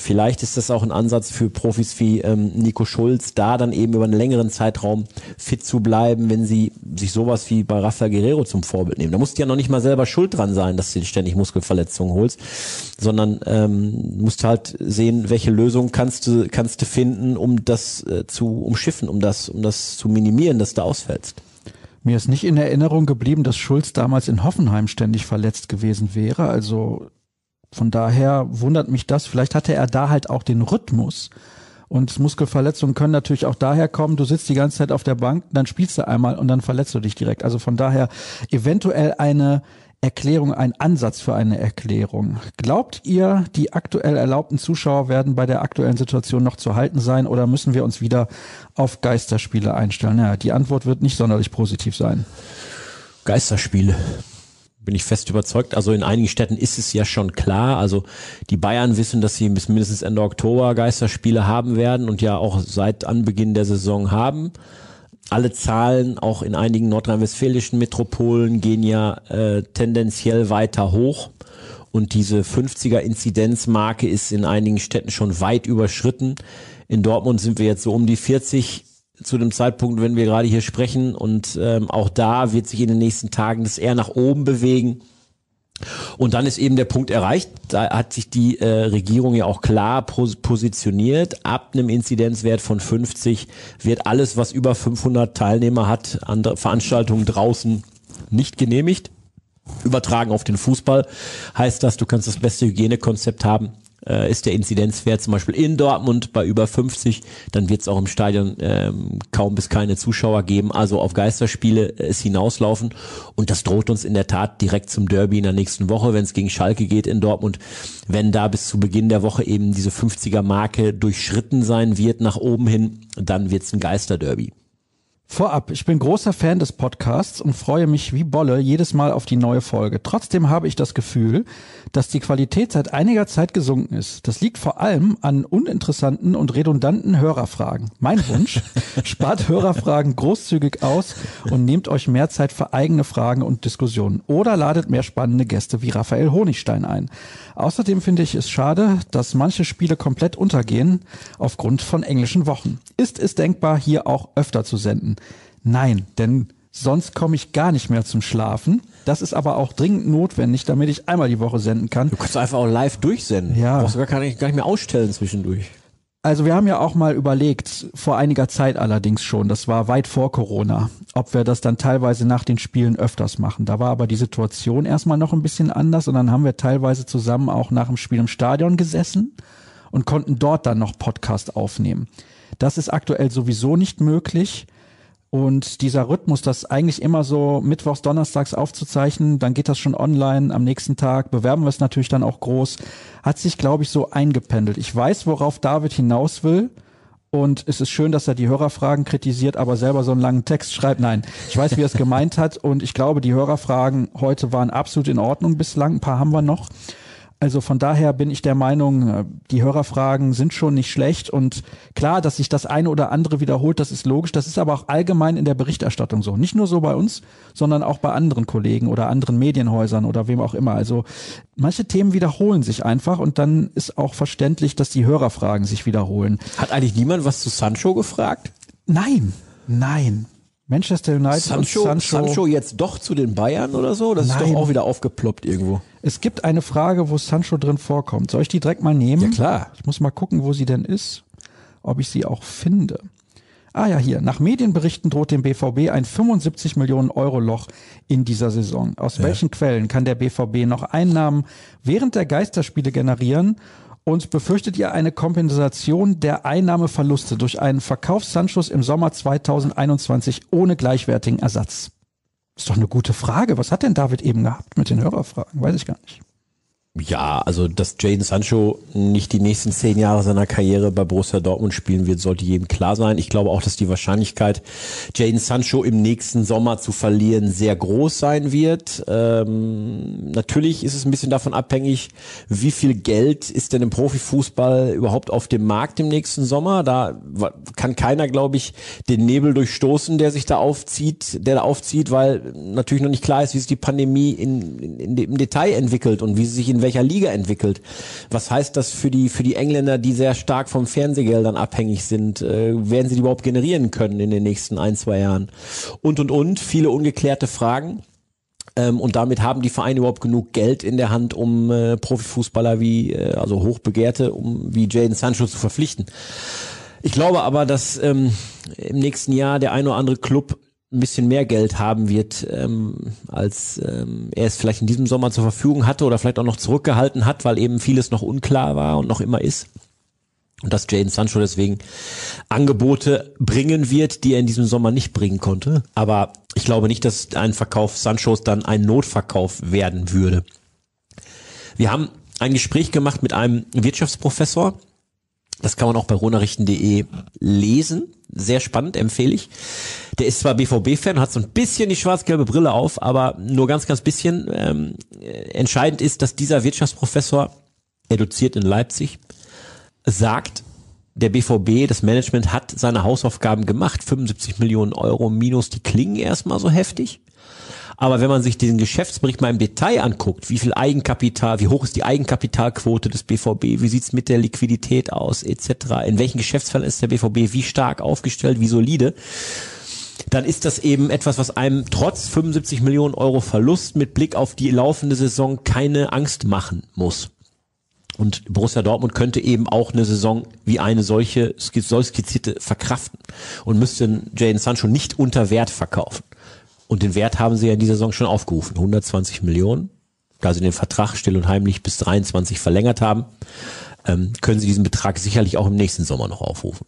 Vielleicht ist das auch ein Ansatz für Profis wie ähm, Nico Schulz, da dann eben über einen längeren Zeitraum fit zu bleiben, wenn sie sich sowas wie bei Rafael Guerrero zum Vorbild nehmen. Da musst du ja noch nicht mal selber schuld dran sein, dass du ständig Muskelverletzungen holst, sondern ähm, musst halt sehen, welche Lösung kannst du kannst du finden, um das äh, zu umschiffen, um das um das zu minimieren, dass du ausfällst. Mir ist nicht in Erinnerung geblieben, dass Schulz damals in Hoffenheim ständig verletzt gewesen wäre. Also von daher wundert mich das. Vielleicht hatte er da halt auch den Rhythmus. Und Muskelverletzungen können natürlich auch daher kommen, du sitzt die ganze Zeit auf der Bank, dann spielst du einmal und dann verletzt du dich direkt. Also von daher eventuell eine Erklärung, ein Ansatz für eine Erklärung. Glaubt ihr, die aktuell erlaubten Zuschauer werden bei der aktuellen Situation noch zu halten sein oder müssen wir uns wieder auf Geisterspiele einstellen? Ja, die Antwort wird nicht sonderlich positiv sein. Geisterspiele bin ich fest überzeugt. Also in einigen Städten ist es ja schon klar. Also die Bayern wissen, dass sie bis mindestens Ende Oktober Geisterspiele haben werden und ja auch seit Anbeginn der Saison haben. Alle Zahlen, auch in einigen nordrhein-westfälischen Metropolen, gehen ja äh, tendenziell weiter hoch. Und diese 50er Inzidenzmarke ist in einigen Städten schon weit überschritten. In Dortmund sind wir jetzt so um die 40 zu dem Zeitpunkt, wenn wir gerade hier sprechen. Und ähm, auch da wird sich in den nächsten Tagen das eher nach oben bewegen. Und dann ist eben der Punkt erreicht, da hat sich die äh, Regierung ja auch klar pos positioniert. Ab einem Inzidenzwert von 50 wird alles, was über 500 Teilnehmer hat, andere Veranstaltungen draußen nicht genehmigt. Übertragen auf den Fußball heißt das, du kannst das beste Hygienekonzept haben, äh, ist der Inzidenzwert zum Beispiel in Dortmund bei über 50, dann wird es auch im Stadion ähm, kaum bis keine Zuschauer geben. Also auf Geisterspiele äh, es hinauslaufen und das droht uns in der Tat direkt zum Derby in der nächsten Woche, wenn es gegen Schalke geht in Dortmund. Wenn da bis zu Beginn der Woche eben diese 50er Marke durchschritten sein wird nach oben hin, dann wird es ein Geisterderby. Vorab, ich bin großer Fan des Podcasts und freue mich wie Bolle jedes Mal auf die neue Folge. Trotzdem habe ich das Gefühl, dass die Qualität seit einiger Zeit gesunken ist. Das liegt vor allem an uninteressanten und redundanten Hörerfragen. Mein Wunsch, spart Hörerfragen großzügig aus und nehmt euch mehr Zeit für eigene Fragen und Diskussionen. Oder ladet mehr spannende Gäste wie Raphael Honigstein ein. Außerdem finde ich es schade, dass manche Spiele komplett untergehen aufgrund von englischen Wochen. Ist es denkbar, hier auch öfter zu senden? Nein, denn sonst komme ich gar nicht mehr zum Schlafen. Das ist aber auch dringend notwendig, damit ich einmal die Woche senden kann. Du kannst einfach auch live durchsenden. Ja. Du brauchst gar, gar nicht mehr ausstellen zwischendurch. Also wir haben ja auch mal überlegt, vor einiger Zeit allerdings schon, das war weit vor Corona, ob wir das dann teilweise nach den Spielen öfters machen. Da war aber die Situation erstmal noch ein bisschen anders und dann haben wir teilweise zusammen auch nach dem Spiel im Stadion gesessen und konnten dort dann noch Podcast aufnehmen. Das ist aktuell sowieso nicht möglich. Und dieser Rhythmus, das eigentlich immer so mittwochs, donnerstags aufzuzeichnen, dann geht das schon online am nächsten Tag, bewerben wir es natürlich dann auch groß, hat sich, glaube ich, so eingependelt. Ich weiß, worauf David hinaus will Und es ist schön, dass er die Hörerfragen kritisiert, aber selber so einen langen Text schreibt. Nein, ich weiß, wie er es gemeint hat. Und ich glaube, die Hörerfragen heute waren absolut in Ordnung bislang. Ein paar haben wir noch. Also von daher bin ich der Meinung, äh, die Hörerfragen sind schon nicht schlecht und klar, dass sich das eine oder andere wiederholt, das ist logisch. Das ist aber auch allgemein in der Berichterstattung so. Nicht nur so bei uns, sondern auch bei anderen Kollegen oder anderen Medienhäusern oder wem auch immer. Also manche Themen wiederholen sich einfach und dann ist auch verständlich, dass die Hörerfragen sich wiederholen. Hat eigentlich niemand was zu Sancho gefragt? Nein, nein. Manchester United Sancho, und Sancho. Sancho jetzt doch zu den Bayern oder so? Das ist Nein. doch auch wieder aufgeploppt irgendwo. Es gibt eine Frage, wo Sancho drin vorkommt. Soll ich die direkt mal nehmen? Ja, klar. Ich muss mal gucken, wo sie denn ist, ob ich sie auch finde. Ah ja, hier. Nach Medienberichten droht dem BVB ein 75 Millionen Euro Loch in dieser Saison. Aus welchen Quellen kann der BVB noch Einnahmen während der Geisterspiele generieren? Und befürchtet ihr eine Kompensation der Einnahmeverluste durch einen Verkauf Sanchos im Sommer 2021 ohne gleichwertigen Ersatz? Ist doch eine gute Frage. Was hat denn David eben gehabt mit den Hörerfragen? Weiß ich gar nicht. Ja, also dass Jaden Sancho nicht die nächsten zehn Jahre seiner Karriere bei Borussia Dortmund spielen wird, sollte jedem klar sein. Ich glaube auch, dass die Wahrscheinlichkeit, Jaden Sancho im nächsten Sommer zu verlieren, sehr groß sein wird. Ähm, natürlich ist es ein bisschen davon abhängig, wie viel Geld ist denn im Profifußball überhaupt auf dem Markt im nächsten Sommer. Da kann keiner, glaube ich, den Nebel durchstoßen, der sich da aufzieht, der da aufzieht, weil natürlich noch nicht klar ist, wie sich die Pandemie in, in, in, im Detail entwickelt und wie sie sich in welcher Liga entwickelt. Was heißt das für die für die Engländer, die sehr stark vom Fernsehgeldern abhängig sind? Äh, werden sie die überhaupt generieren können in den nächsten ein zwei Jahren? Und und und viele ungeklärte Fragen. Ähm, und damit haben die Vereine überhaupt genug Geld in der Hand, um äh, Profifußballer wie, äh, also Hochbegehrte, um wie Jaden Sancho zu verpflichten. Ich glaube aber, dass ähm, im nächsten Jahr der ein oder andere Club ein bisschen mehr Geld haben wird, ähm, als ähm, er es vielleicht in diesem Sommer zur Verfügung hatte oder vielleicht auch noch zurückgehalten hat, weil eben vieles noch unklar war und noch immer ist. Und dass Jaden Sancho deswegen Angebote bringen wird, die er in diesem Sommer nicht bringen konnte. Aber ich glaube nicht, dass ein Verkauf Sanchos dann ein Notverkauf werden würde. Wir haben ein Gespräch gemacht mit einem Wirtschaftsprofessor. Das kann man auch bei ronarichten.de lesen. Sehr spannend, empfehle ich. Der ist zwar BVB-Fan, hat so ein bisschen die schwarz-gelbe Brille auf, aber nur ganz, ganz bisschen. Ähm, entscheidend ist, dass dieser Wirtschaftsprofessor, eduziert in Leipzig, sagt, der BVB, das Management hat seine Hausaufgaben gemacht. 75 Millionen Euro minus, die klingen erstmal so heftig. Aber wenn man sich diesen Geschäftsbericht mal im Detail anguckt, wie viel Eigenkapital, wie hoch ist die Eigenkapitalquote des BVB, wie sieht's mit der Liquidität aus, etc., in welchen Geschäftsfällen ist der BVB, wie stark aufgestellt, wie solide, dann ist das eben etwas, was einem trotz 75 Millionen Euro Verlust mit Blick auf die laufende Saison keine Angst machen muss. Und Borussia Dortmund könnte eben auch eine Saison wie eine solche, solch skizzierte verkraften und müsste Jaden Sancho nicht unter Wert verkaufen. Und den Wert haben sie ja in dieser Saison schon aufgerufen. 120 Millionen. Da sie den Vertrag still und heimlich bis 23 verlängert haben, ähm, können sie diesen Betrag sicherlich auch im nächsten Sommer noch aufrufen.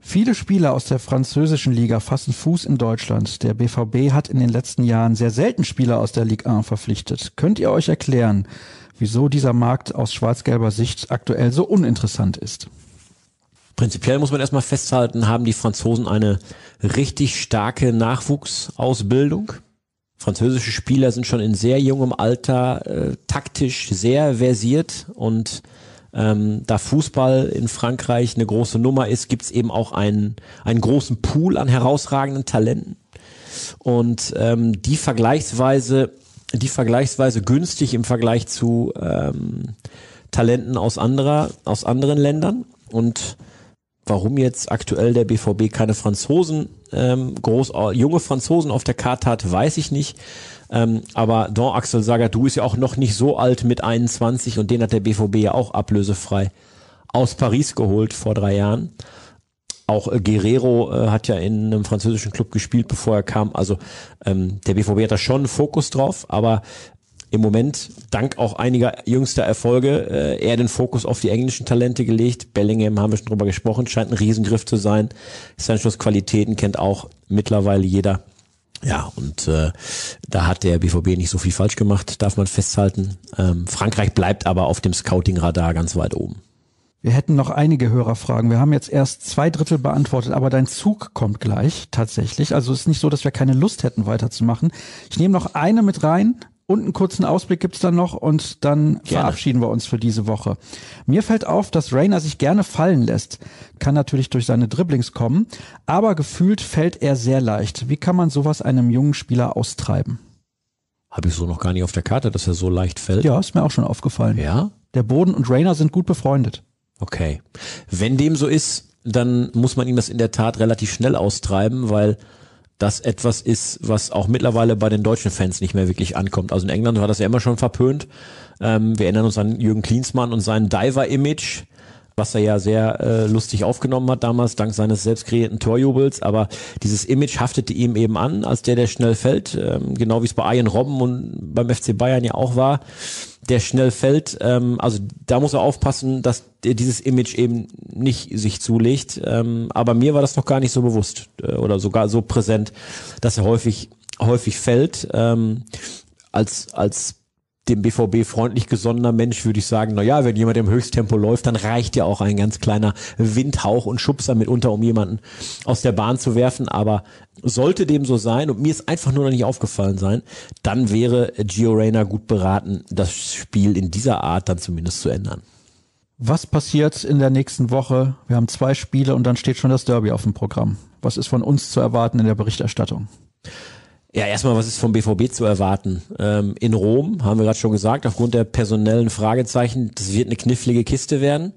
Viele Spieler aus der französischen Liga fassen Fuß in Deutschland. Der BVB hat in den letzten Jahren sehr selten Spieler aus der Ligue 1 verpflichtet. Könnt ihr euch erklären, wieso dieser Markt aus schwarz-gelber Sicht aktuell so uninteressant ist? Prinzipiell muss man erstmal festhalten, haben die Franzosen eine richtig starke Nachwuchsausbildung. Französische Spieler sind schon in sehr jungem Alter äh, taktisch sehr versiert und ähm, da Fußball in Frankreich eine große Nummer ist, gibt's eben auch einen, einen großen Pool an herausragenden Talenten. Und ähm, die vergleichsweise, die vergleichsweise günstig im Vergleich zu ähm, Talenten aus anderer, aus anderen Ländern. Und warum jetzt aktuell der BVB keine Franzosen, ähm, groß, junge Franzosen auf der Karte hat, weiß ich nicht. Ähm, aber Don Axel Sagadou ist ja auch noch nicht so alt mit 21 und den hat der BVB ja auch ablösefrei aus Paris geholt vor drei Jahren. Auch äh, Guerrero äh, hat ja in einem französischen Club gespielt, bevor er kam. Also ähm, der BVB hat da schon einen Fokus drauf, aber im Moment, dank auch einiger jüngster Erfolge, äh, eher den Fokus auf die englischen Talente gelegt. Bellingham haben wir schon drüber gesprochen, scheint ein Riesengriff zu sein. Sanchos Qualitäten kennt auch mittlerweile jeder. Ja, und äh, da hat der BVB nicht so viel falsch gemacht, darf man festhalten. Ähm, Frankreich bleibt aber auf dem Scouting-Radar ganz weit oben. Wir hätten noch einige Hörerfragen. Wir haben jetzt erst zwei Drittel beantwortet, aber dein Zug kommt gleich tatsächlich. Also es ist nicht so, dass wir keine Lust hätten weiterzumachen. Ich nehme noch eine mit rein und einen kurzen Ausblick gibt's dann noch und dann gerne. verabschieden wir uns für diese Woche. Mir fällt auf, dass Rainer sich gerne fallen lässt. Kann natürlich durch seine Dribblings kommen, aber gefühlt fällt er sehr leicht. Wie kann man sowas einem jungen Spieler austreiben? Habe ich so noch gar nicht auf der Karte, dass er so leicht fällt. Ja, ist mir auch schon aufgefallen. Ja? Der Boden und Rainer sind gut befreundet. Okay. Wenn dem so ist, dann muss man ihm das in der Tat relativ schnell austreiben, weil das etwas ist, was auch mittlerweile bei den deutschen Fans nicht mehr wirklich ankommt. Also in England war das ja immer schon verpönt. Ähm, wir erinnern uns an Jürgen Klinsmann und sein Diver-Image was er ja sehr äh, lustig aufgenommen hat damals, dank seines selbst kreierten Torjubels. Aber dieses Image haftete ihm eben an, als der, der schnell fällt, ähm, genau wie es bei Ian Robben und beim FC Bayern ja auch war, der schnell fällt. Ähm, also da muss er aufpassen, dass dieses Image eben nicht sich zulegt. Ähm, aber mir war das noch gar nicht so bewusst äh, oder sogar so präsent, dass er häufig häufig fällt. Ähm, als als dem BVB freundlich gesonnener Mensch würde ich sagen, na ja, wenn jemand im Höchsttempo läuft, dann reicht ja auch ein ganz kleiner Windhauch und Schubser mitunter, um jemanden aus der Bahn zu werfen. Aber sollte dem so sein und mir ist einfach nur noch nicht aufgefallen sein, dann wäre Gio Reyna gut beraten, das Spiel in dieser Art dann zumindest zu ändern. Was passiert in der nächsten Woche? Wir haben zwei Spiele und dann steht schon das Derby auf dem Programm. Was ist von uns zu erwarten in der Berichterstattung? Ja, erstmal, was ist vom BVB zu erwarten? Ähm, in Rom, haben wir gerade schon gesagt, aufgrund der personellen Fragezeichen, das wird eine knifflige Kiste werden.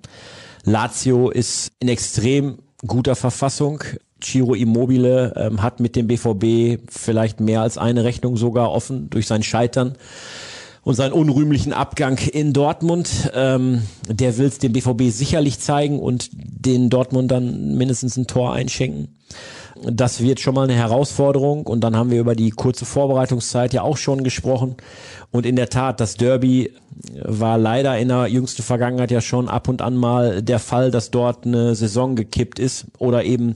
Lazio ist in extrem guter Verfassung. Ciro Immobile ähm, hat mit dem BVB vielleicht mehr als eine Rechnung sogar offen durch sein Scheitern und seinen unrühmlichen Abgang in Dortmund. Ähm, der will es dem BVB sicherlich zeigen und den Dortmund dann mindestens ein Tor einschenken. Das wird schon mal eine Herausforderung. Und dann haben wir über die kurze Vorbereitungszeit ja auch schon gesprochen. Und in der Tat, das Derby war leider in der jüngsten Vergangenheit ja schon ab und an mal der Fall, dass dort eine Saison gekippt ist oder eben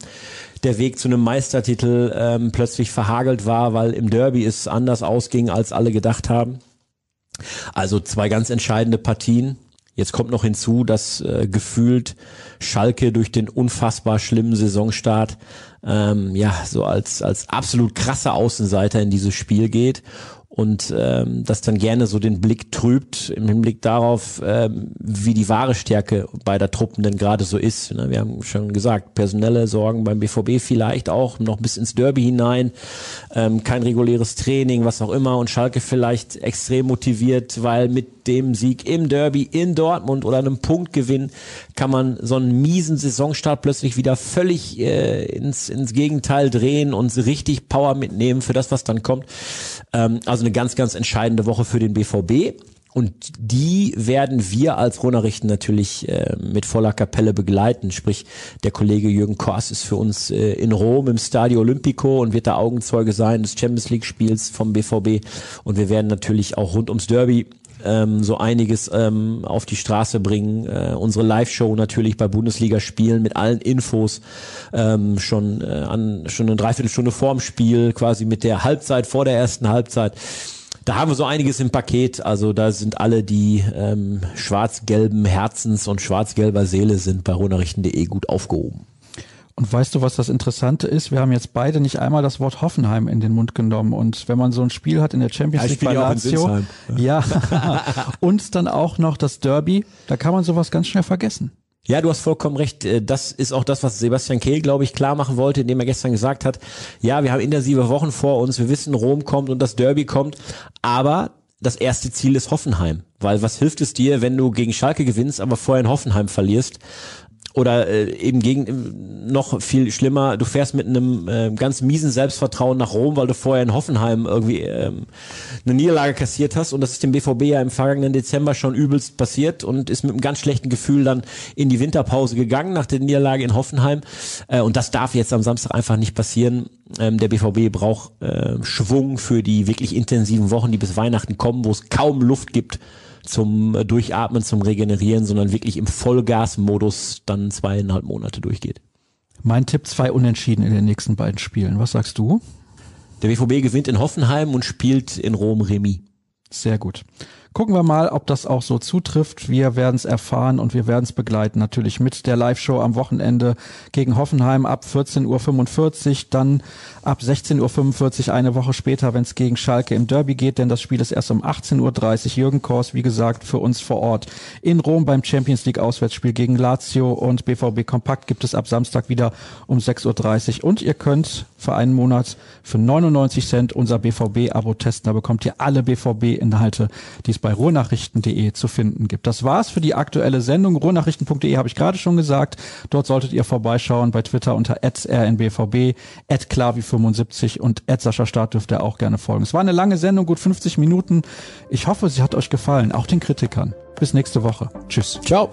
der Weg zu einem Meistertitel ähm, plötzlich verhagelt war, weil im Derby es anders ausging, als alle gedacht haben. Also zwei ganz entscheidende Partien. Jetzt kommt noch hinzu, dass äh, gefühlt Schalke durch den unfassbar schlimmen Saisonstart ähm, ja so als als absolut krasser Außenseiter in dieses Spiel geht und ähm, das dann gerne so den Blick trübt im Hinblick darauf, ähm, wie die wahre Stärke beider Truppen denn gerade so ist. Ne? Wir haben schon gesagt, personelle Sorgen beim BVB vielleicht auch noch bis ins Derby hinein, ähm, kein reguläres Training, was auch immer und Schalke vielleicht extrem motiviert, weil mit dem Sieg im Derby in Dortmund oder einem Punktgewinn kann man so einen miesen Saisonstart plötzlich wieder völlig äh, ins, ins Gegenteil drehen und richtig Power mitnehmen für das, was dann kommt. Ähm, also eine ganz, ganz entscheidende Woche für den BVB. Und die werden wir als Ronerichten natürlich äh, mit voller Kapelle begleiten. Sprich, der Kollege Jürgen Kors ist für uns äh, in Rom im Stadio Olimpico und wird da Augenzeuge sein des Champions League Spiels vom BVB. Und wir werden natürlich auch rund ums Derby ähm, so einiges ähm, auf die Straße bringen. Äh, unsere Live-Show natürlich bei Bundesliga-Spielen mit allen Infos ähm, schon äh, an schon eine Dreiviertelstunde vorm Spiel, quasi mit der Halbzeit vor der ersten Halbzeit da haben wir so einiges im Paket. Also da sind alle, die ähm, schwarz-gelben Herzens und schwarz-gelber Seele sind bei ronarichten.de gut aufgehoben. Und weißt du, was das Interessante ist? Wir haben jetzt beide nicht einmal das Wort Hoffenheim in den Mund genommen. Und wenn man so ein Spiel hat in der Champions League bei Lazio, ja, und dann auch noch das Derby, da kann man sowas ganz schnell vergessen. Ja, du hast vollkommen recht. Äh, das ist auch das, was Sebastian Kehl, glaube ich, klar machen wollte, indem er gestern gesagt hat, ja, wir haben intensive Wochen vor uns, wir wissen, Rom kommt und das Derby kommt, aber das erste Ziel ist Hoffenheim. Weil was hilft es dir, wenn du gegen Schalke gewinnst, aber vorher in Hoffenheim verlierst? Oder äh, eben gegen äh, noch viel schlimmer, du fährst mit einem äh, ganz miesen Selbstvertrauen nach Rom, weil du vorher in Hoffenheim irgendwie ähm, eine Niederlage kassiert hast und das ist dem BVB ja im vergangenen Dezember schon übelst passiert und ist mit einem ganz schlechten Gefühl dann in die Winterpause gegangen nach der Niederlage in Hoffenheim äh, und das darf jetzt am Samstag einfach nicht passieren. Ähm, der BVB braucht äh, Schwung für die wirklich intensiven Wochen, die bis Weihnachten kommen, wo es kaum Luft gibt zum äh, Durchatmen, zum Regenerieren, sondern wirklich im Vollgasmodus dann zweieinhalb Monate durchgeht. Mein Tipp zwei Unentschieden in den nächsten beiden Spielen. Was sagst du? Der BVB gewinnt in Hoffenheim und spielt in Rom Remis. Sehr gut. Gucken wir mal, ob das auch so zutrifft. Wir werden es erfahren und wir werden es begleiten. Natürlich mit der Live-Show am Wochenende gegen Hoffenheim ab 14.45 Uhr, dann ab 16.45 Uhr eine Woche später, wenn es gegen Schalke im Derby geht, denn das Spiel ist erst um 18.30 Uhr. Jürgen Kors, wie gesagt, für uns vor Ort in Rom beim Champions League Auswärtsspiel gegen Lazio und BVB Kompakt gibt es ab Samstag wieder um 6.30 Uhr und ihr könnt für einen Monat für 99 Cent unser BVB-Abo testen. Da bekommt ihr alle BVB-Inhalte, die es bei ruhrnachrichten.de zu finden gibt. Das war's für die aktuelle Sendung. Ruhrnachrichten.de habe ich gerade schon gesagt. Dort solltet ihr vorbeischauen bei Twitter unter rnbvb, klavi75 und Sascha Start dürft ihr auch gerne folgen. Es war eine lange Sendung, gut 50 Minuten. Ich hoffe, sie hat euch gefallen, auch den Kritikern. Bis nächste Woche. Tschüss. Ciao.